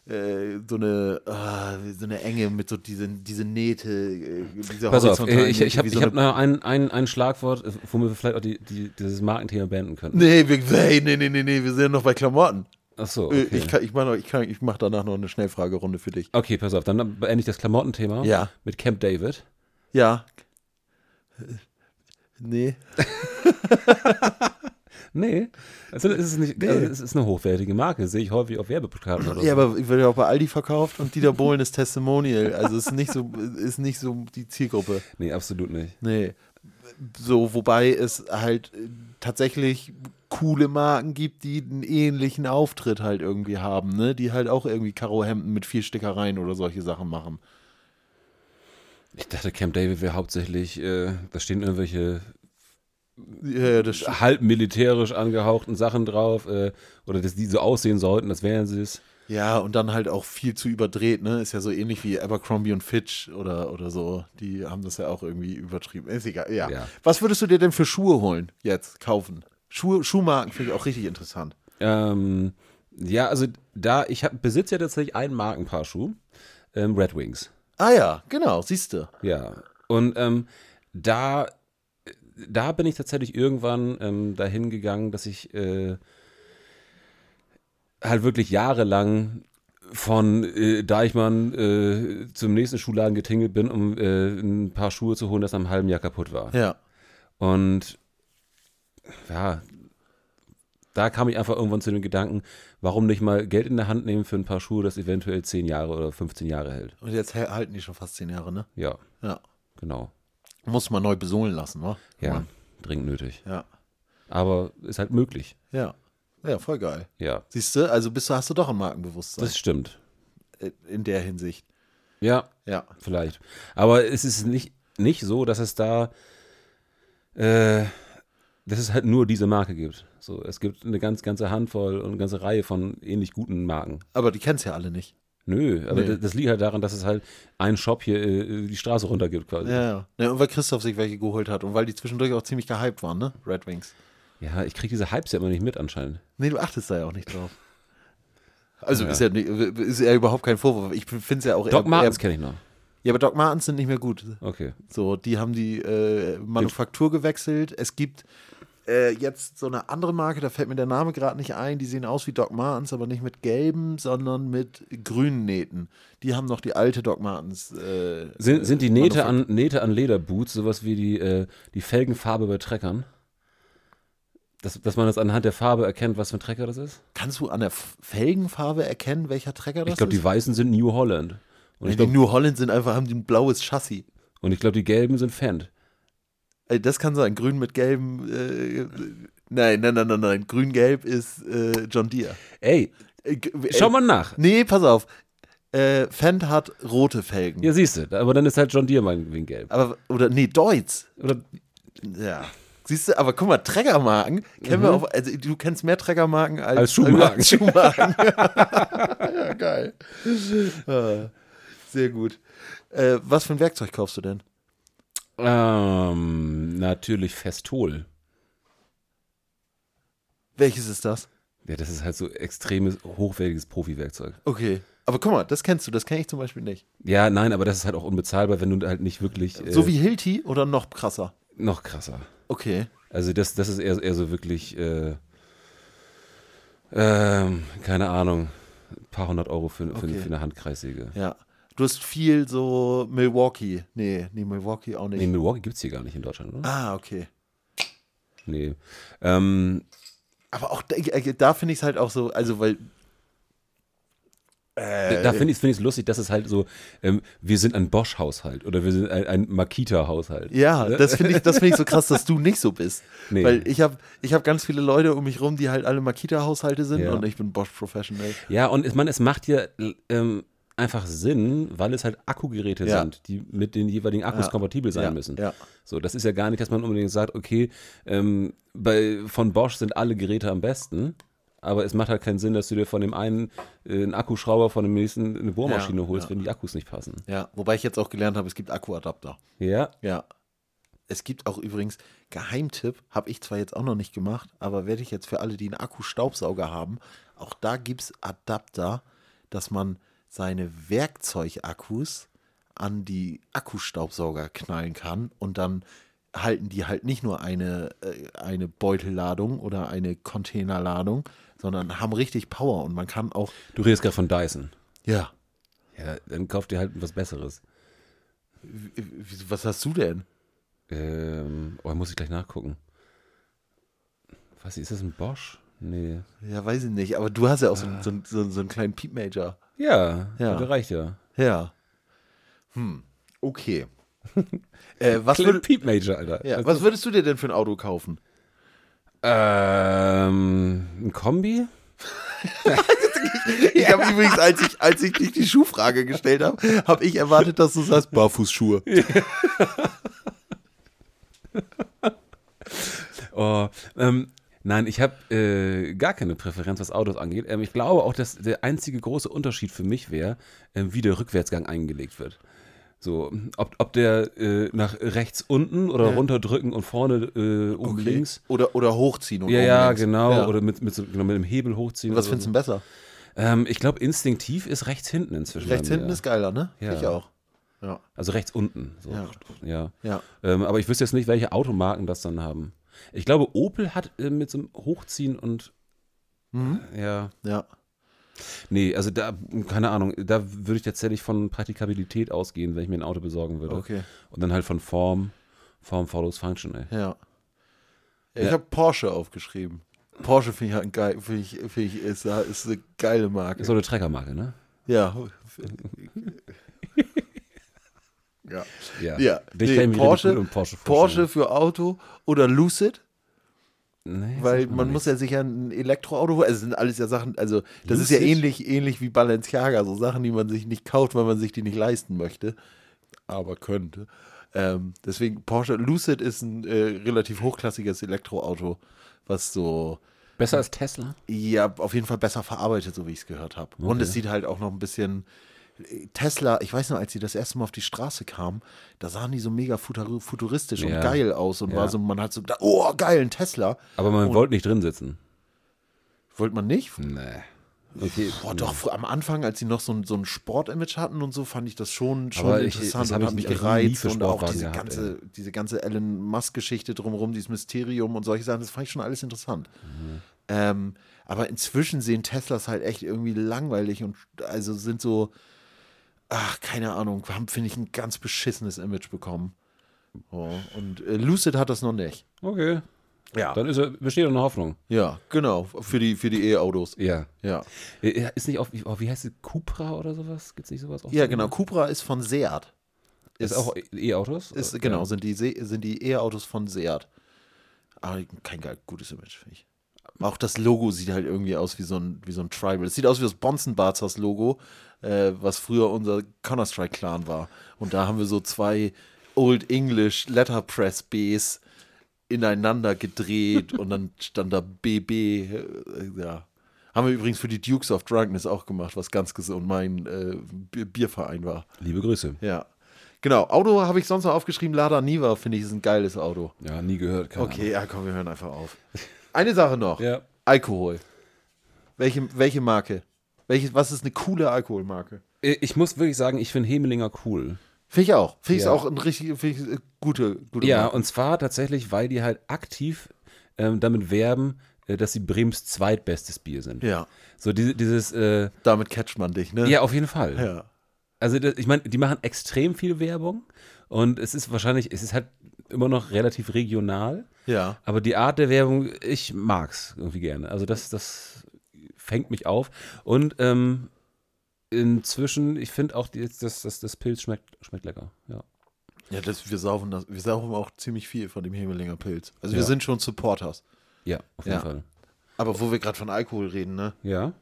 äh, so eine, ah, so eine Enge mit so diesen, diese Nähte, äh, diese Pass auf, äh, ich, ich habe so hab noch ein, ein, ein Schlagwort, äh, womit wir vielleicht auch die, die, dieses Markenthema beenden könnten. Nee, wir, hey, nee, nee, nee, nee, wir sind noch bei Klamotten. Ach so, Äh, okay. Ich, kann, ich, mach noch, ich, kann, ich mach danach noch eine Schnellfragerunde für dich. okay, pass auf, dann beende ich das Klamottenthema Ja. mit Camp David. Ja. Äh, Nee. Nee, also es ist nicht, also es ist eine hochwertige Marke, sehe ich häufig auf Werbeplakaten oder so. Ja, aber ich werde ja auch bei Aldi verkauft und Dieter Bohlen ist Testimonial. Also ist nicht so, ist nicht so die Zielgruppe. Nee, absolut nicht. Nee. So, wobei es halt tatsächlich coole Marken gibt, die einen ähnlichen Auftritt halt irgendwie haben, ne? Die halt auch irgendwie Karohemden mit vier Stickereien oder solche Sachen machen. Ich dachte, Camp David wäre hauptsächlich, äh, da stehen irgendwelche Ja, halb militärisch angehauchten Sachen drauf, äh, oder dass die so aussehen sollten, das wären sie es. ja, und dann halt auch viel zu überdreht, ne? Ist ja so ähnlich wie Abercrombie und Fitch oder, oder so. Die haben das ja auch irgendwie übertrieben. Ist egal, ja. Ja. Was würdest du dir denn für Schuhe holen jetzt, kaufen? Schuhe, Schuhmarken finde ich auch richtig interessant. Ähm, ja, also da, ich besitze ja tatsächlich ein Markenpaar Schuh, ähm, Red Wings. Ah ja, genau, siehst du. Ja. Und ähm, da, da bin ich tatsächlich irgendwann ähm, dahin gegangen, dass ich äh, halt wirklich jahrelang von äh, Deichmann äh, zum nächsten Schuhladen getingelt bin, um äh, ein paar Schuhe zu holen, das einem halben Jahr kaputt war. Ja. Und ja, da kam ich einfach irgendwann zu dem Gedanken, warum nicht mal Geld in der Hand nehmen für ein paar Schuhe, das eventuell 10 Jahre oder 15 Jahre hält. Und jetzt halten die schon fast zehn Jahre, ne? Ja, Ja. genau. Muss man neu besohlen lassen, wa? Ja, Mann. dringend nötig. Ja. Aber ist halt möglich. Ja. Ja, voll geil. Ja, Siehst du, also bist du, hast du doch ein Markenbewusstsein das stimmt. äh, in der Hinsicht. Ja, Ja. vielleicht. Aber es ist nicht, nicht so, dass es da, äh, dass es halt nur diese Marke gibt. So, es gibt eine ganz, ganze Handvoll und eine ganze Reihe von ähnlich guten Marken. Aber die kennst ja alle nicht. Nö, aber Nee. das, liegt halt daran, dass es halt einen Shop hier äh, die Straße runter gibt quasi. Ja, ja. Und weil Christoph sich welche geholt hat und weil die zwischendurch auch ziemlich gehypt waren, ne? Red Wings. Ja, ich kriege diese Hypes ja immer nicht mit anscheinend. Nee, du achtest da ja auch nicht drauf. Also Ja. ist, ja nicht, ist ja überhaupt kein Vorwurf. Ich finde es ja auch Doc eher, Martens kenne ich noch. Ja, aber Doc Martens sind nicht mehr gut. Okay. So, die haben die äh, Manufaktur gewechselt. Es gibt äh, jetzt so eine andere Marke, da fällt mir der Name gerade nicht ein. Die sehen aus wie Doc Martens, aber nicht mit gelben, sondern mit grünen Nähten. Die haben noch die alte Doc Martens. Äh, Sind, sind die Nähte an, Nähte an Lederboots sowas wie die, äh, die Felgenfarbe bei Treckern? Dass, dass man das anhand der Farbe erkennt, was für ein Trecker das ist? Kannst du an der Felgenfarbe erkennen, welcher Trecker das Ich glaube, ist? die weißen sind New Holland. Und Nee, ich die glaube, New Holland sind einfach, haben die ein blaues Chassis. und ich glaub, die gelben sind Fendt. Ey, das kann sein. Grün mit gelbem. Äh, nein, nein, nein, nein, nein. Grün-gelb ist äh, John Deere. Ey, Äh, äh, schau mal nach. Nee, pass auf. Äh, Fendt hat rote Felgen. Ja, siehst du, aber dann ist halt John Deere meinetwegen gelb. Aber, oder, nee, Deutz. Oder, Ja. Siehst du, aber guck mal, Trägermarken kennen wir auch, also du kennst mehr Trägermarken als, Mhm. Als Schuhmarken. als Schuhmarken. ja, geil. Ah, Sehr gut. Äh, was für ein Werkzeug kaufst du denn? Ähm, natürlich Festol. Welches ist das? Ja, das ist halt so extremes, hochwertiges Profi-Werkzeug. Okay. Aber guck mal, das kennst du, das kenne ich zum Beispiel nicht. Ja, nein, aber das ist halt auch unbezahlbar, wenn du halt nicht wirklich. Äh, So wie Hilti oder noch krasser? Noch krasser. Okay. Also das, das ist eher, eher so wirklich, äh, ähm, keine Ahnung, ein paar hundert Euro für, für, Okay. für eine Handkreissäge. Ja. Du hast viel so Milwaukee. Nee, nee, Milwaukee auch nicht. Nee, Milwaukee gibt es hier gar nicht in Deutschland, oder? Ah, okay. Nee. Ähm, Aber auch da, äh, da finde ich es halt auch so, also weil. Äh, da finde ich es lustig, dass es halt so, ähm, wir sind ein Bosch-Haushalt oder wir sind ein, ein Makita-Haushalt. Ja, das finde ich, das finde ich so krass, dass du nicht so bist. Nee. Weil ich habe ich hab ganz viele Leute um mich rum, die halt alle Makita-Haushalte sind Ja. und ich bin Bosch Professional. Ja, und ich meine, es macht ja ähm, einfach Sinn, weil es halt Akkugeräte Ja. sind, die mit den jeweiligen Akkus Ja. kompatibel sein Ja, müssen. ja. So, das ist ja gar nicht, dass man unbedingt sagt, okay, ähm, bei, von Bosch sind alle Geräte am besten, aber es macht halt keinen Sinn, dass du dir von dem einen äh, einen Akkuschrauber, von dem nächsten eine Bohrmaschine holst, wenn die Akkus nicht passen. Ja, wobei ich jetzt auch gelernt habe, es gibt Akkuadapter. Ja, Ja. Es gibt auch übrigens, Geheimtipp, habe ich zwar jetzt auch noch nicht gemacht, aber werde ich jetzt für alle, die einen Akkustaubsauger haben, auch da gibt es Adapter. dass man seine Werkzeugakkus an die Akkustaubsauger knallen kann und dann halten die halt nicht nur eine, äh, eine Beutelladung oder eine Containerladung, sondern haben richtig Power und man kann auch, Du redest gerade von Dyson. ja, Ja, dann kauf dir halt was Besseres. was hast du denn? Ähm, oh, muss ich gleich nachgucken. Was ist das ein Bosch? Nee. Ja, weiß ich nicht, aber du hast ja auch so, so, so, so einen kleinen Peep Major. Ja, Ja. der reicht ja. Ja. Hm, okay. äh, was, würd, Peep Major, Alter. ja, was würdest du dir denn für ein Auto kaufen? Ähm, ein Kombi? Ich habe übrigens, als ich, als ich dich die Schuhfrage gestellt habe, habe ich erwartet, dass du sagst Barfußschuhe. Oh, ähm, nein, ich habe äh, gar keine Präferenz, was Autos angeht. Ähm, ich glaube auch, dass der einzige große Unterschied für mich wäre, ähm, wie der Rückwärtsgang eingelegt wird. So, ob, ob der äh, nach rechts unten oder Ja. runterdrücken und vorne äh, oben Okay. links. Oder, oder hochziehen. Und Ja, ja, links. genau. Ja. Oder mit, mit, so, genau, mit dem Hebel hochziehen. Was findest du so. besser? Ähm, ich glaube, instinktiv ist rechts hinten inzwischen. Rechts hinten ist geiler, ne? Ja. Ich auch. Ja. Also rechts unten. So. Ja. Ja. Ja. Ähm, aber ich wüsste jetzt nicht, welche Automarken das dann haben. Ich glaube, Opel hat äh, mit so einem Hochziehen und Mhm. ja. Ja. Nee, also da, keine Ahnung, da würde ich tatsächlich von Praktikabilität ausgehen, wenn ich mir ein Auto besorgen würde. Okay. Und dann halt von Form, Form follows Function, ey. Ja. ich Ja. habe Porsche aufgeschrieben. Porsche finde ich halt geil, finde ich, finde ich, ist, ist eine geile Marke. Ist so eine Treckermarke, ne? Ja. Ja. Ja. Ja. Nee, Porsche, Porsche Porsche für Auto oder Lucid, Nee, weil man muss nichts. ja sicher ein Elektroauto, also es sind alles ja Sachen, also das ist Lucid? ja ähnlich, ähnlich wie Balenciaga, so Sachen, die man sich nicht kauft, weil man sich die nicht leisten möchte, aber könnte. Ähm, deswegen Porsche Lucid ist ein äh, relativ hochklassiges Elektroauto, was so Besser als Tesla? ja, auf jeden Fall besser verarbeitet, so wie ich es gehört habe. Und Okay. es sieht halt auch noch ein bisschen. Tesla, ich weiß noch, als sie das erste Mal auf die Straße kamen, da sahen die so mega futur- futuristisch Ja. und geil aus und Ja. war so, man hat so oh, geil, ein Tesla. Aber man Und- wollte nicht drin sitzen. Wollte man nicht? Nee. Okay. Boah, doch, am Anfang, als sie noch so ein, so ein Sportimage hatten und so, fand ich das schon, schon Aber ich- interessant das und ich hat mich gereizt und auch diese, gehabt, ganze, diese ganze Elon Musk-Geschichte drumherum, dieses Mysterium und solche Sachen, das fand ich schon alles interessant. Mhm. Ähm, aber inzwischen sehen Teslas halt echt irgendwie langweilig und also sind so, ach, keine Ahnung, haben, finde ich, ein ganz beschissenes Image bekommen. Oh, und äh, Lucid hat das noch nicht. Okay. Ja. Dann ist, besteht noch eine Hoffnung. Ja, genau, für die, für die E-Autos. Ja. Ja. Äh, Ist nicht auch, wie, oh, heißt es, Cupra oder sowas? Gibt es nicht sowas auch? ja, so? genau, Cupra ist von Seat. Ist auch E-Autos? Ist, Äh, genau, ja. sind die, Se sind die E-Autos von Seat. Aber kein geil, gutes Image, finde ich. Auch das Logo sieht halt irgendwie aus wie so ein, wie so ein Tribal. Es sieht aus wie das Bonzen Barzers Logo, äh, was früher unser Counter-Strike-Clan war. Und da haben wir so zwei Old English Letterpress Bs ineinander gedreht und dann stand da BB. Äh, ja. Haben wir übrigens für die Dukes of Drunkenness auch gemacht, was ganz gesund mein äh, Bi- Bierverein war. Liebe Grüße. Ja. Genau, Auto habe ich sonst noch aufgeschrieben. Lada Niva finde ich ist ein geiles Auto. Ja, nie gehört. Keine Okay, ja, komm, wir hören einfach auf. Eine Sache noch. Ja. Alkohol. Welche, welche Marke? Welche, was ist eine coole Alkoholmarke? Äh, Ich muss wirklich sagen, ich finde Hemelinger cool. Finde ich auch. Finde ich Ja. auch ein richtig find ich, äh, gute, gute Ja, Marke. und zwar tatsächlich, weil die halt aktiv ähm, damit werben, äh, dass sie Brems zweitbestes Bier sind. Ja, So diese, dieses, äh, damit catcht man dich, ne? ja, auf jeden Fall. Ja. Also das, ich meine, die machen extrem viel Werbung und es ist wahrscheinlich, es ist halt immer noch relativ regional, Ja. aber die Art der Werbung, ich mag's irgendwie gerne. Also das, das fängt mich auf und ähm, inzwischen, ich finde auch, die, das, das, das Pilz schmeckt, schmeckt lecker. Ja. Ja, das, wir, saufen das, wir saufen auch ziemlich viel von dem Hemelinger Pilz. Also wir Ja. sind schon Supporters. Ja, auf jeden Ja. Fall. Aber wo wir gerade von Alkohol reden, ne? Ja.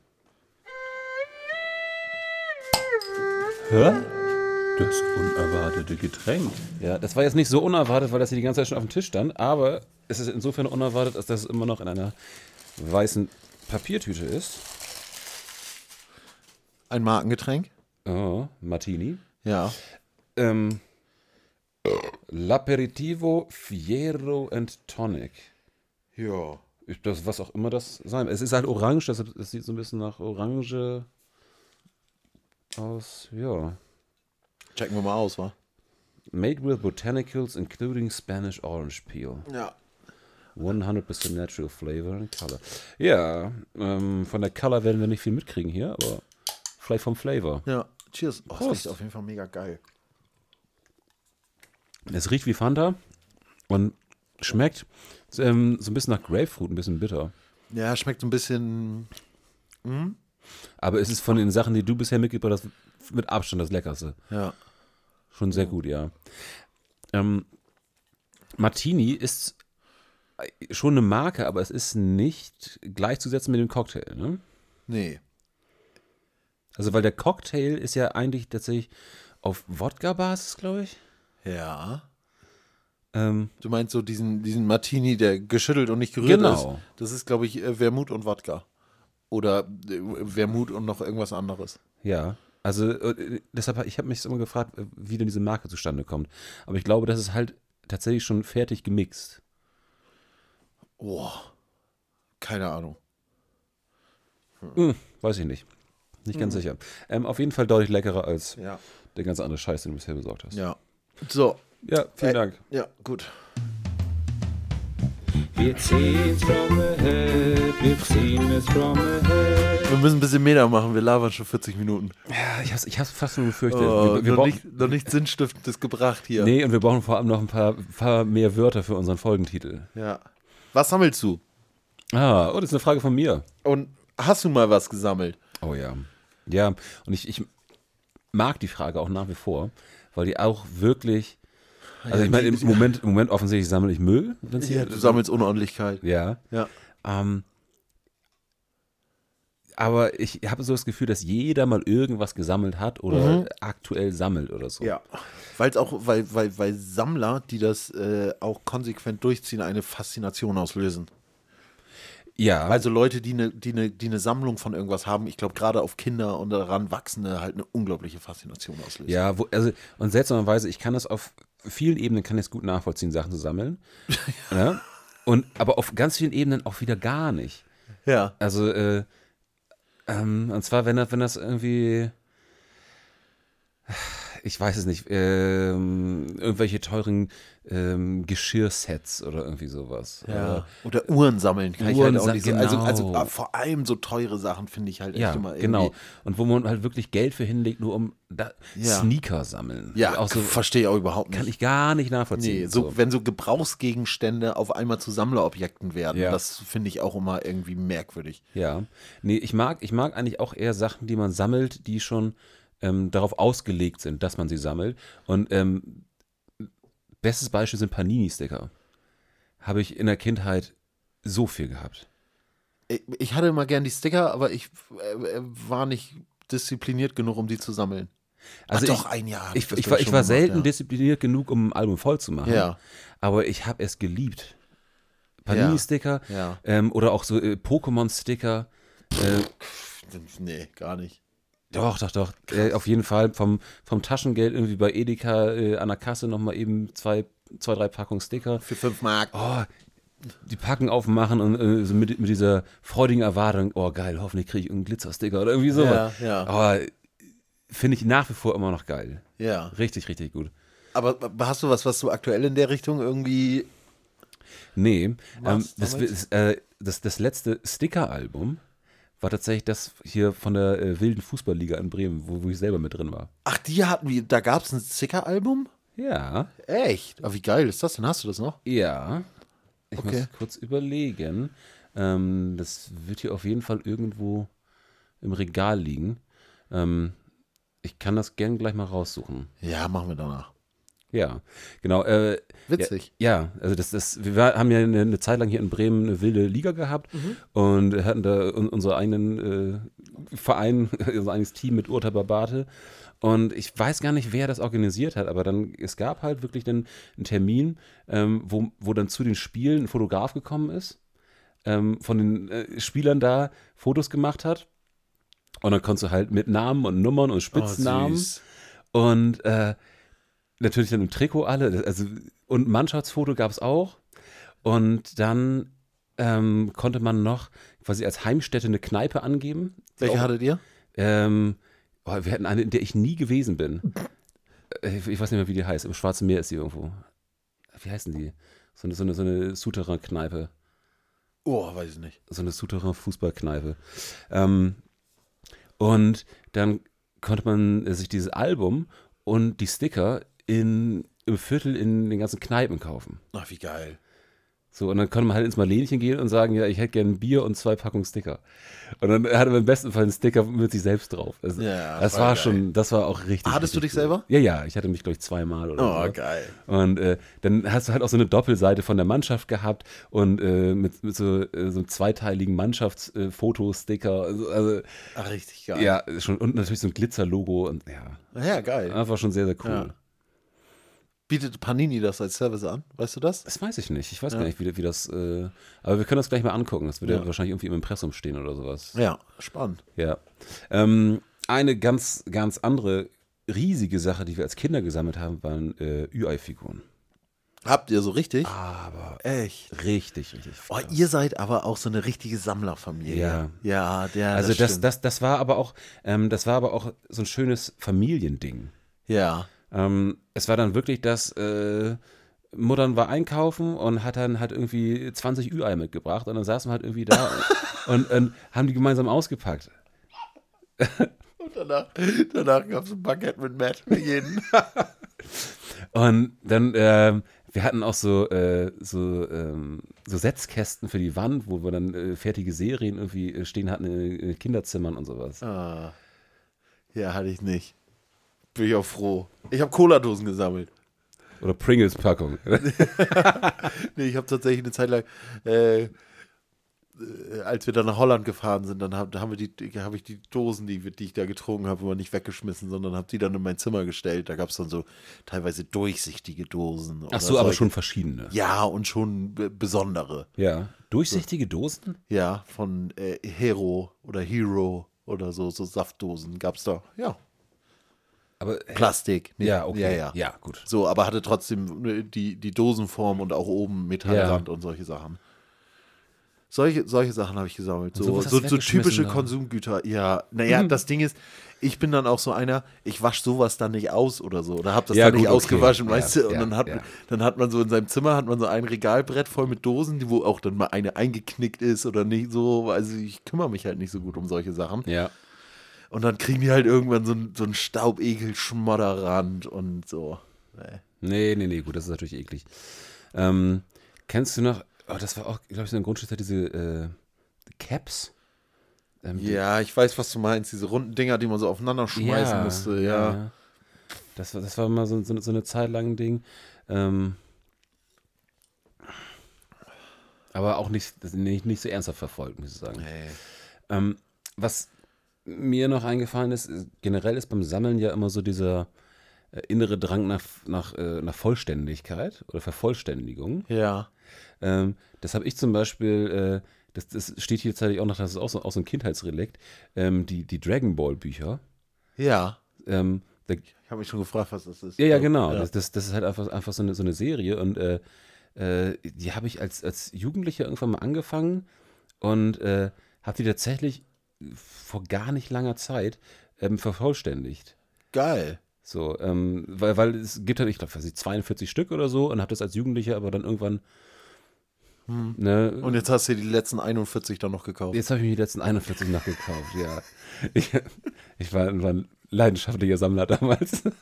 Hör? Das unerwartete Getränk. Ja, das war jetzt nicht so unerwartet, weil das hier die ganze Zeit schon auf dem Tisch stand, aber es ist insofern unerwartet, als dass es immer noch in einer weißen Papiertüte ist. Ein Markengetränk? Oh, Martini. Ja. Ähm, L'Aperitivo Fiero and Tonic. Ja. Das, was auch immer das sein. Es ist halt orange, das, das sieht so ein bisschen nach Orange. aus, ja. Checken wir mal aus, wa? Made with botanicals, including Spanish orange peel. Ja. 100% natural flavor and color. Ja, ähm, von der Color werden wir nicht viel mitkriegen hier, aber vielleicht vom Flavor. Ja. Cheers. Oh, das riecht auf jeden Fall mega geil. Es riecht wie Fanta und schmeckt ähm, so ein bisschen nach Grapefruit, ein bisschen bitter. Ja, schmeckt so ein bisschen. Aber es ist von den Sachen, die du bisher mitgebracht hast, mit Abstand das leckerste. Ja. Schon sehr gut, ja. Ähm, Martini ist schon eine Marke, aber es ist nicht gleichzusetzen mit dem Cocktail. Ne? Nee. Also, weil der Cocktail ist ja eigentlich tatsächlich auf Wodka-Basis, glaube ich. Ja. Ähm, Du meinst so diesen, diesen Martini, der geschüttelt und nicht gerührt Genau. ist? Das ist, glaube ich, äh, Wermut und Wodka. Oder äh, Wermut und noch irgendwas anderes. ja. Also, äh, deshalb, ich habe mich immer gefragt, äh, wie denn diese Marke zustande kommt. Aber ich glaube, das ist halt tatsächlich schon fertig gemixt. Boah. Keine Ahnung. Hm, weiß ich nicht. Nicht ganz sicher. Ähm, auf jeden Fall deutlich leckerer als Ja. der ganze andere Scheiß, den du bisher besorgt hast. Ja. So. Ja, vielen Äh, Dank. Ja, gut. Wir ziehen's from the head, wir ziehen es from the head. Wir müssen ein bisschen Meter machen. Wir labern schon 40 Minuten. Ja, ich hab's, ich hab's fast schon befürchtet. Oh, wir, wir noch, nicht, noch nichts Sinnstiftendes gebracht hier. Nee, und wir brauchen vor allem noch ein paar, paar mehr Wörter für unseren Folgentitel. Ja. Was sammelst du? Ah, oh, das ist eine Frage von mir. Und hast du mal was gesammelt? Oh ja. Ja, und ich, ich mag die Frage auch nach wie vor, weil die auch wirklich. Also ich meine, im Moment, im Moment offensichtlich sammle ich Müll. Ja, du sammelst Unordentlichkeit. Ja. Ja. Ähm, aber ich habe so das Gefühl, dass jeder mal irgendwas gesammelt hat oder aktuell sammelt oder so. Ja. Weil's auch, weil, weil, weil Sammler, die das äh, auch konsequent durchziehen, eine Faszination auslösen. Ja, Also Leute, die eine die ne, die ne Sammlung von irgendwas haben, ich glaube gerade auf Kinder und daran Wachsende halt eine unglaubliche Faszination auslösen. Ja, wo, also, und seltsamerweise, ich kann das auf vielen Ebenen, kann ich es gut nachvollziehen, Sachen zu sammeln. ja. Und, aber auf ganz vielen Ebenen auch wieder gar nicht. Ja. Also, äh, ähm, und zwar, wenn das, wenn das irgendwie, ich weiß es nicht, ähm, irgendwelche teuren ähm, Geschirrsets oder irgendwie sowas. Ja. Oder Uhren sammeln kann Uhren ich halt auch nicht so. Also, also genau. ah, vor allem so teure Sachen finde ich halt echt Ja, immer irgendwie. genau. Und wo man halt wirklich Geld für hinlegt, nur um da Ja. Sneaker sammeln. Ja, auch so, verstehe ich auch überhaupt nicht. kann ich gar nicht nachvollziehen. Nee, so, wenn so Gebrauchsgegenstände auf einmal zu Sammlerobjekten werden, Ja. das finde ich auch immer irgendwie merkwürdig. Ja, nee, ich mag, ich mag eigentlich auch eher Sachen, die man sammelt, die schon ähm, darauf ausgelegt sind, dass man sie sammelt. Und ähm, bestes Beispiel sind Panini-Sticker. Habe ich in der Kindheit so viel gehabt. Ich, ich hatte immer gern die Sticker, aber ich äh, äh, war nicht diszipliniert genug, um die zu sammeln. Also doch, ich, ein Jahr. Ich, ich, war, ich war gemacht, selten ja. diszipliniert genug, um ein Album voll zu machen. Ja. Aber ich habe es geliebt. Panini-Sticker Ja. ähm, oder auch so äh, Pokémon-Sticker. Äh, Nee, gar nicht. Doch, doch, doch. Äh, auf jeden Fall vom, vom Taschengeld irgendwie bei Edeka äh, an der Kasse nochmal eben zwei, zwei, drei Packungen Sticker. Für 5 Mark. Oh, die Packen aufmachen und äh, so mit, mit dieser freudigen Erwartung, oh geil, hoffentlich kriege ich einen Glitzersticker oder irgendwie sowas. Ja, ja. Aber finde ich nach wie vor immer noch geil. Ja. Richtig, richtig gut. Aber hast du was, was du aktuell in der Richtung irgendwie. Nee, ähm, das, ist, äh, das, das letzte Sticker-Album war tatsächlich das hier von der äh, wilden Fußballliga in Bremen, wo, wo ich selber mit drin war. Ach, die hatten wir. Da gab es ein Sticker-Album? Ja, Echt? Aber wie geil ist das denn? Hast du das noch? Ja. Ich Okay. muss kurz überlegen. Ähm, das wird hier auf jeden Fall irgendwo im Regal liegen. Ähm, ich kann das gern gleich mal raussuchen. Ja, machen wir danach. Ja, genau. Äh, Witzig. Ja, ja, also das, das, wir haben ja eine, eine Zeit lang hier in Bremen eine wilde Liga gehabt und hatten da un, unsere eigenen äh, Verein, unser eigenes Team mit Urta Barbate. Und ich weiß gar nicht, wer das organisiert hat, aber dann, es gab halt wirklich dann einen Termin, ähm, wo, wo dann zu den Spielen ein Fotograf gekommen ist, ähm, von den äh, Spielern da Fotos gemacht hat. Und dann konntest du halt mit Namen und Nummern und Spitznamen. Oh. Und äh, natürlich dann im Trikot alle. Also, und Mannschaftsfoto gab es auch. Und dann ähm, konnte man noch quasi als Heimstätte eine Kneipe angeben. Welche Auch, hattet ihr? ähm, Oh, wir hatten eine, in der ich nie gewesen bin. Äh, Ich weiß nicht mehr, wie die heißt. Im Schwarzen Meer ist sie irgendwo. Wie heißen die? So eine, so eine, so eine Souterrain-Kneipe. Oh, weiß ich nicht. So eine Souterrain-Fußballkneipe. Ähm, und dann konnte man sich dieses Album und die Sticker in, im Viertel in den ganzen Kneipen kaufen. Ach, wie geil. So, und dann konnte man halt ins Marlenchen gehen und sagen, ja, ich hätte gerne ein Bier und zwei Packungen Sticker. Und dann hatte man im besten Fall einen Sticker mit sich selbst drauf. Also, Ja, das war geil. schon, das war auch richtig. Hattest du richtig dich selber? Ja, ja, ich hatte mich, glaube ich, zweimal oder Oh, so. geil. Und äh, dann hast du halt auch so eine Doppelseite von der Mannschaft gehabt und äh, mit, mit so, äh, so einem zweiteiligen Mannschaftsfotosticker. also, also, Ach, richtig geil. ja, schon, und natürlich so ein Glitzerlogo und ja, Ja, geil. einfach schon sehr, sehr cool. Ja. Bietet Panini das als Service an? Weißt du das? Das weiß ich nicht. Ich weiß Ja. gar nicht, wie, wie das. Äh, aber wir können das gleich mal angucken. Das wird ja, Ja. wahrscheinlich irgendwie im Impressum stehen oder sowas. Ja, spannend. Ja. Ähm, eine ganz, ganz andere riesige Sache, die wir als Kinder gesammelt haben, waren äh, Ü-Ei-Figuren. Habt ihr so richtig? Aber Echt. richtig, richtig. Oh, ihr seid aber auch so eine richtige Sammlerfamilie. Ja. Ja, der. also das, stimmt. das, das war aber auch, ähm, das war aber auch so ein schönes Familiending. Ja. Ähm, es war dann wirklich, dass äh, Muttern war einkaufen und hat dann halt irgendwie 20 Ü-Ei mitgebracht und dann saßen wir halt irgendwie da und, und haben die gemeinsam ausgepackt. Und danach, danach gab es ein Baguette mit Matt für jeden. Und dann, ähm, wir hatten auch so, äh, so, ähm, so Setzkästen für die Wand, wo wir dann äh, fertige Serien irgendwie äh, stehen hatten in, in Kinderzimmern und sowas. ah. Ja, hatte ich nicht. Bin ich auch froh. Ich habe Cola-Dosen gesammelt. Oder Pringles-Packung. Nee, ich habe tatsächlich eine Zeit lang, äh, äh, als wir dann nach Holland gefahren sind, dann hab, haben wir die, habe ich die Dosen, die, die ich da getrunken habe, immer nicht weggeschmissen, sondern habe die dann in mein Zimmer gestellt. Da gab es dann so teilweise durchsichtige Dosen. Ach so, aber solche- schon verschiedene. Ja, und schon be- besondere. Ja. Durchsichtige Dosen? Ja, von äh, Hero oder Hero oder so, so Saftdosen gab es da. Ja, Aber, Plastik. nicht- ja, okay. Ja, ja. ja, gut. So, aber hatte trotzdem äh, die, die Dosenform und auch oben Metallrand und solche Sachen. Solche, solche Sachen habe ich gesammelt. So, so, so typische da. Konsumgüter. Ja, naja, das Ding ist, ich bin dann auch so einer, ich wasche sowas dann nicht aus oder so. Oder habe das Ja, dann nicht gut, okay. ausgewaschen, Ja, weißt du? Und ja, dann, hat, ja. dann hat man so in seinem Zimmer hat man so ein Regalbrett voll mit Dosen, die- wo auch dann mal eine eingeknickt ist oder nicht so. Also ich kümmere mich halt nicht so gut um solche Sachen. Ja. Und dann kriegen die halt irgendwann so so ein Staubekel-Schmodderrand und so. Nee. Nee, nee, nee, gut, das ist natürlich eklig. Ähm, kennst du noch, oh, das war auch, glaube ich, so ein Grundstück, diese äh, Caps? Ähm, Ja, ich weiß, was du meinst. Diese runden Dinger, die man so aufeinander schmeißen musste. Ja. Das war, das war mal so, so, so eine Zeit lang ein Ding. Ähm, aber auch nicht, nicht, nicht so ernsthaft verfolgt, muss ich sagen. Ähm, was mir noch eingefallen ist, generell ist beim Sammeln ja immer so dieser äh, innere Drang nach, nach, äh, nach Vollständigkeit oder Vervollständigung. Ja. Ähm, das habe ich zum Beispiel, äh, das, das steht hier tatsächlich auch noch, das ist auch so, auch so ein Kindheitsrelikt, ähm, die, die Dragon Ball Bücher. Ja. Ähm, da, Ich habe mich schon gefragt, was das ist. ja, ja, genau. Ja. Das, das, das ist halt einfach, einfach so, eine, so eine Serie und äh, äh, die habe ich als, als Jugendlicher irgendwann mal angefangen und habe die tatsächlich vor gar nicht langer Zeit ähm, vervollständigt. Geil. So, ähm, weil, weil es gibt halt, ich glaube, 42 Stück oder so und habe das als Jugendlicher aber dann irgendwann. Ne, Und jetzt hast du die letzten 41 dann noch gekauft. Jetzt habe ich mir die letzten 41 noch gekauft, ja. Ich, ich war, war ein leidenschaftlicher Sammler damals.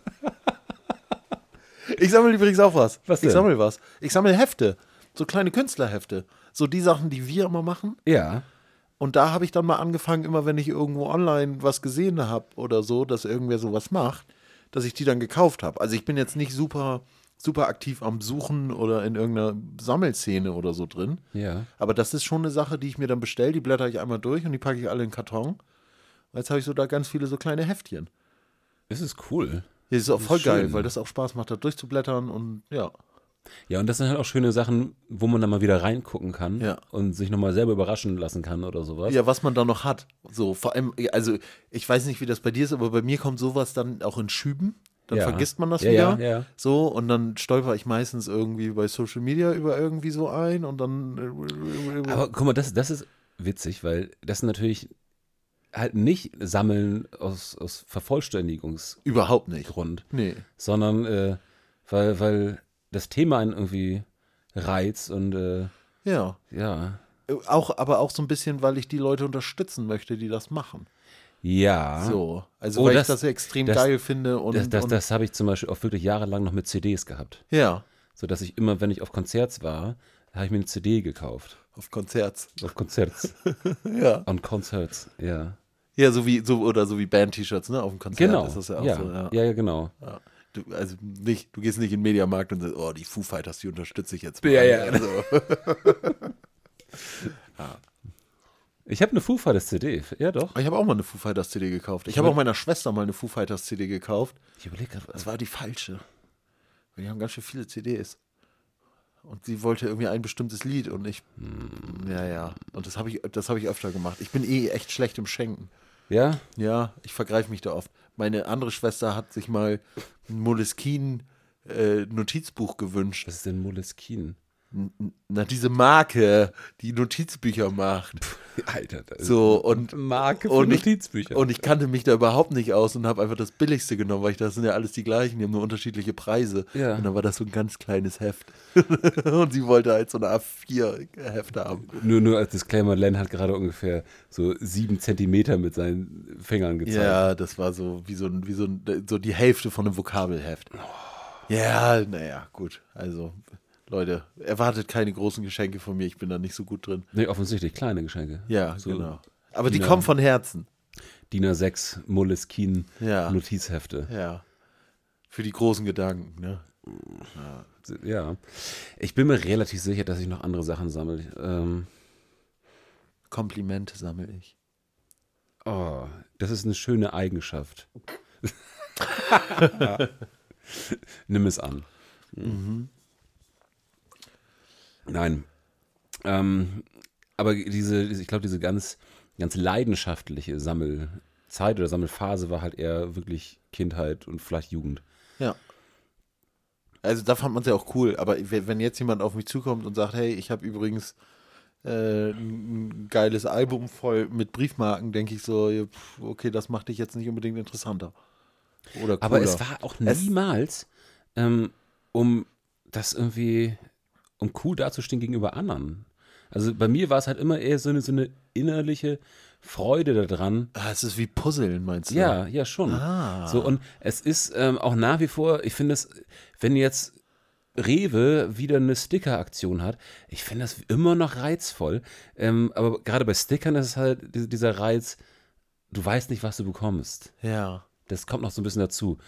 Ich sammle übrigens auch was. Was Ich sammle was. Ich sammle Hefte. So kleine Künstlerhefte. So die Sachen, die wir immer machen. Ja. Und da habe ich dann mal angefangen, immer wenn ich irgendwo online was gesehen habe oder so, dass irgendwer sowas macht, dass ich die dann gekauft habe. Also ich bin jetzt nicht super, super aktiv am Suchen oder in irgendeiner Sammelszene oder so drin. Ja. Aber das ist schon eine Sache, die ich mir dann bestelle. Die blätter ich einmal durch und die packe ich alle in den Karton. Jetzt habe ich so da ganz viele so kleine Heftchen. Das ist cool. Das ist auch voll schön. geil, weil das auch Spaß macht, da durchzublättern und ja. Ja, und das sind halt auch schöne Sachen, wo man dann mal wieder reingucken kann Ja. und sich nochmal selber überraschen lassen kann oder sowas. Ja, was man da noch hat. So, vor allem, also ich weiß nicht, wie das bei dir ist, aber bei mir kommt sowas dann auch in Schüben. Dann Ja. vergisst man das Ja, wieder. ja, ja. So, und dann stolper ich meistens irgendwie bei Social Media über irgendwie so ein und dann. Aber guck mal, das, das ist witzig, weil das natürlich halt nicht sammeln aus, aus Vervollständigungsgrund, Überhaupt nicht. Nee. sondern äh, weil, weil das Thema einen irgendwie reizt und äh, Ja. ja. Auch, aber auch so ein bisschen, weil ich die Leute unterstützen möchte, die das machen. Ja. So. Also Oh, weil das- ich das extrem das- geil finde und, Das, das, und das habe ich zum Beispiel auch wirklich jahrelang noch mit CDs gehabt. ja, So dass ich immer, wenn ich auf Konzerts war, habe ich mir eine CD gekauft. auf Konzerts. Auf Konzerts. Ja. On Concerts, ja. Ja, so wie so oder so wie Band-T-Shirts, ne? Auf dem Konzert Genau. ist das ja auch ja. so. Ja. ja, ja, genau. Ja. Du, also nicht, du gehst nicht in den Mediamarkt und sagst, oh, die Foo Fighters, die unterstütze ich jetzt. mal. Ja, ja. Also, Ich habe eine Foo Fighters CD. Ja, doch. ich habe auch mal eine Foo Fighters CD gekauft. Ich habe auch meiner Schwester mal eine Foo Fighters CD gekauft. Ich überlege gerade, Das war die falsche. Weil die haben ganz schön viele CDs. Und sie wollte irgendwie ein bestimmtes Lied und ich. Ja, ja. Und das habe ich, das habe ich öfter gemacht. Ich bin eh echt schlecht im Schenken. Ja? Ja, ich vergreife mich da oft. Meine andere Schwester hat sich mal ein Moleskine äh, gewünscht. Was ist denn Moleskine? Na, diese Marke, die Notizbücher macht. Alter, das So, und, Marke für und ich, Notizbücher. Und ich kannte mich da überhaupt nicht aus und habe einfach das Billigste genommen, weil ich das sind ja alles die gleichen, die haben nur unterschiedliche Preise. Ja. Und dann war das so ein ganz kleines Heft. und sie wollte halt so eine A4-Heft haben. nur, nur als Disclaimer, Len hat gerade ungefähr so sieben Zentimeter mit seinen Fingern gezeigt. Ja, das war so wie so, ein, wie so, ein, so die Hälfte von einem Vokabelheft. Ja, naja, gut. Also, Leute, erwartet keine großen Geschenke von mir, ich bin da nicht so gut drin. Nee, offensichtlich kleine Geschenke. Ja, so genau. Aber die Ja. kommen von Herzen. DIN A6 Moleskine Ja. Notizhefte. Ja. Für die großen Gedanken, ne? Ja. Ich bin mir relativ sicher, dass ich noch andere Sachen sammle. Ähm, Komplimente sammle ich. oh, das ist eine schöne Eigenschaft. Nimm es an. Nein. Ähm, aber diese, ich glaube, diese ganz, ganz leidenschaftliche Sammelzeit oder Sammelphase war halt eher wirklich Kindheit und vielleicht Jugend. Ja. Also da fand man es ja auch cool, aber we- wenn jetzt jemand auf mich zukommt und sagt, hey, ich habe übrigens äh, ein geiles Album voll mit Briefmarken, denke ich so, okay, das macht dich jetzt nicht unbedingt interessanter. Oder cooler. Aber es war auch niemals, ähm, um das irgendwie, um cool dazustehen gegenüber anderen. Also bei mir war es halt immer eher so eine, so eine innerliche Freude daran. Ah, es ist wie Puzzeln, meinst du? Ja, ja, schon. Ah. So, und es ist ähm, auch nach wie vor, ich finde es, wenn jetzt Rewe wieder eine Sticker-Aktion hat, ich finde das immer noch reizvoll. Ähm, aber gerade bei Stickern ist es halt die- dieser Reiz, du weißt nicht, was du bekommst. Ja. Das kommt noch so ein bisschen dazu.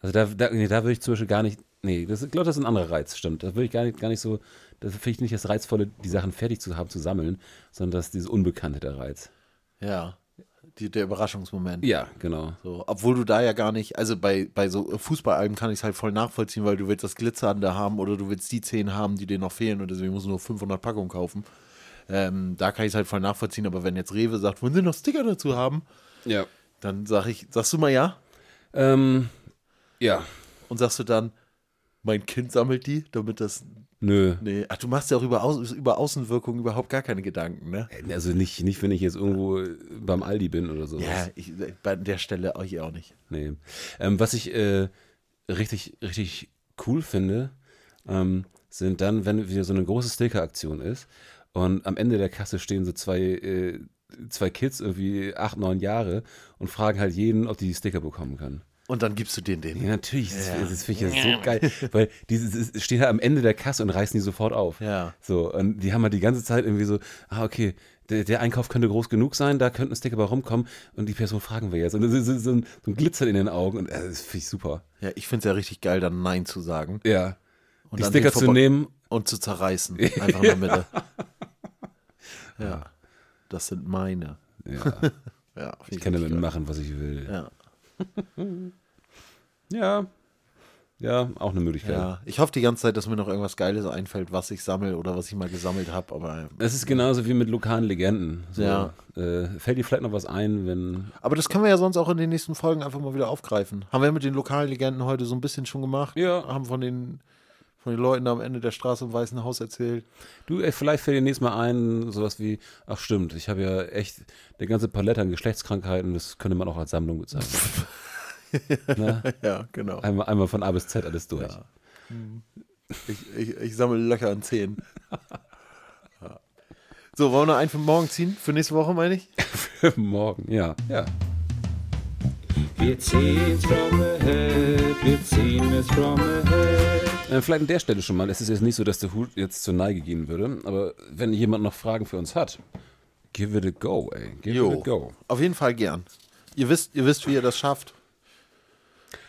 Also da, da, nee, da würde ich zum Beispiel gar nicht, nee, das, ich glaube, das ist ein anderer Reiz, stimmt. Da würde ich gar nicht, gar nicht so, das finde ich nicht das Reizvolle, die Sachen fertig zu haben, zu sammeln, sondern das ist dieses Unbekannte der Reiz. Ja. Die, der Überraschungsmoment. Ja, genau. So, obwohl du da ja gar nicht, also bei, bei so Fußballalben kann ich es halt voll nachvollziehen, weil du willst das Glitzernde haben oder du willst die 10 haben, die dir noch fehlen und deswegen musst du nur 500 Packungen kaufen. Ähm, da kann ich es halt voll nachvollziehen, aber wenn jetzt Rewe sagt, wollen sie noch Sticker dazu haben, Ja. dann sag ich, sagst du mal ja Ähm, ja, und sagst du dann, mein Kind sammelt die, damit das, nö. nee, ach, du machst ja auch über, Au über Außenwirkung überhaupt gar keine Gedanken, ne? Also nicht, nicht, wenn ich jetzt irgendwo beim Aldi bin oder so. Ja, ich, bei der Stelle auch, ich auch nicht. Nee. Ähm, was ich äh, richtig, richtig cool finde, ähm, sind dann, wenn wieder so eine große Sticker-Aktion ist und am Ende der Kasse stehen so zwei, äh, zwei Kids, irgendwie acht, neun Jahre und fragen halt jeden, ob die die Sticker bekommen können. Und dann gibst du den den. Ja, natürlich, das, das finde ich ja so geil, weil die stehen halt am Ende der Kasse und reißen die sofort auf. Ja. So, und die haben halt die ganze Zeit irgendwie so, ah, okay, der, der Einkauf könnte groß genug sein, da könnten Sticker bei rumkommen und die Person fragen wir jetzt. Und das ist so ein, so ein Glitzern in den Augen und äh, das finde ich super. Ja, ich finde es ja richtig geil, dann Nein zu sagen. Ja. Und die Sticker zu nehmen, und zu zerreißen. Einfach in der Mitte. ja. Das sind meine. ja, Ja, ich kann damit machen, was ich will. Ja. Ja. Ja, auch eine Möglichkeit. ja. Ich hoffe die ganze Zeit, dass mir noch irgendwas Geiles einfällt, was ich sammle oder was ich mal gesammelt habe, aber. Es ist genauso wie mit lokalen Legenden. So, Ja. Äh, fällt dir vielleicht noch was ein, wenn. Aber das können wir ja sonst auch in den nächsten Folgen einfach mal wieder aufgreifen. Haben wir mit den lokalen Legenden heute so ein bisschen schon gemacht. Ja. Haben von den von den Leuten am Ende der Straße im Weißen Haus erzählt. Du, ey, vielleicht fällt dir nächstes Mal ein, sowas wie, ach stimmt, ich habe ja echt eine ganze Palette an Geschlechtskrankheiten, das könnte man auch als Sammlung bezeichnen. Na? Ja, genau. Einmal, einmal von A bis Z alles durch. Ja. Ich, ich, ich sammle Löcher an Zehen. Ja. So, wollen wir noch einen für morgen ziehen? Für nächste Woche, meine ich? Morgen, ja, ja. Wir ziehen's from the head, wir ziehen es from the head. Äh, vielleicht an der Stelle schon mal, es ist jetzt nicht so, dass der Hut jetzt zur Neige gehen würde, aber wenn jemand noch Fragen für uns hat, give it a go, ey. Give it a go. Auf jeden Fall gern. Ihr wisst, ihr wisst, wie ihr das schafft.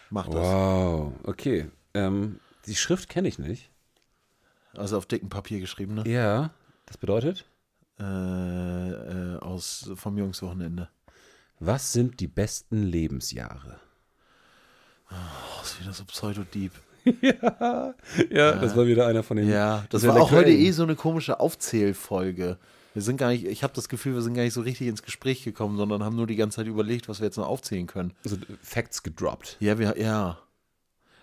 Macht das. Wow, okay. Ähm, die Schrift kenne ich nicht. Also auf dicken Papier geschrieben, ne? Ja, das bedeutet, Äh, äh, aus vom Jungswochenende. was sind die besten Lebensjahre? Oh, ist wieder so Pseudo-Deep. Ja, das war wieder einer von den. Ja, das war auch heute eh so eine komische Aufzählfolge. Wir sind gar nicht, ich habe das Gefühl, wir sind gar nicht so richtig ins Gespräch gekommen, sondern haben nur die ganze Zeit überlegt, was wir jetzt noch aufzählen können. Also Facts gedroppt. Ja, wir, ja.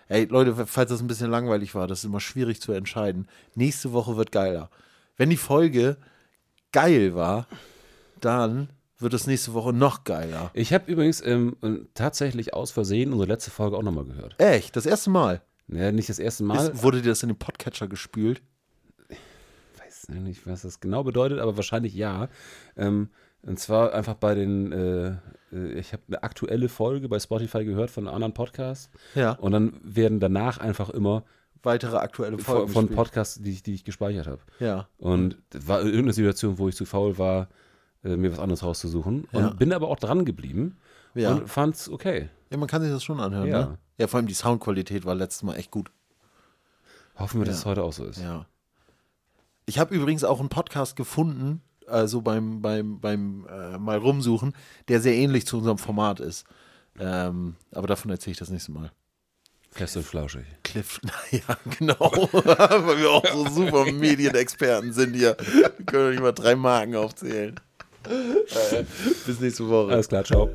Ey, Leute, falls das ein bisschen langweilig war, das ist immer schwierig zu entscheiden. Nächste Woche wird geiler. Wenn die Folge geil war, dann wird es nächste Woche noch geiler. Ich habe übrigens ähm, tatsächlich aus Versehen unsere letzte Folge auch nochmal gehört. Echt, das erste Mal. Ja, nicht das erste Mal. Ist, wurde dir das in den Podcatcher gespült? weiß nicht, was das genau bedeutet, aber wahrscheinlich ja. Ähm, und zwar einfach bei den, äh, äh, ich habe eine aktuelle Folge bei Spotify gehört von einem anderen Podcast. Ja. Und dann werden danach einfach immer Weitere aktuelle von, Folgen. von gespielt. Podcasts, die ich, die ich gespeichert habe. Ja. Und das war irgendeine Situation, wo ich zu faul war, äh, mir was anderes rauszusuchen. Und Ja. bin aber auch dran geblieben Ja. und fand's okay. ja, man kann sich das schon anhören, Ja. ne? Ja, vor allem die Soundqualität war letztes Mal echt gut. Hoffen wir, dass Ja. es heute auch so ist. Ja. Ich habe übrigens auch einen Podcast gefunden, also beim, beim, beim äh, mal rumsuchen, der sehr ähnlich zu unserem Format ist. Ähm, aber davon erzähle ich das nächste Mal. Fest und flauschig. Cliff, ja, genau. Weil wir auch so super Medienexperten sind hier. Wir können nicht mal drei Marken aufzählen. Äh, bis nächste Woche. Alles klar, ciao.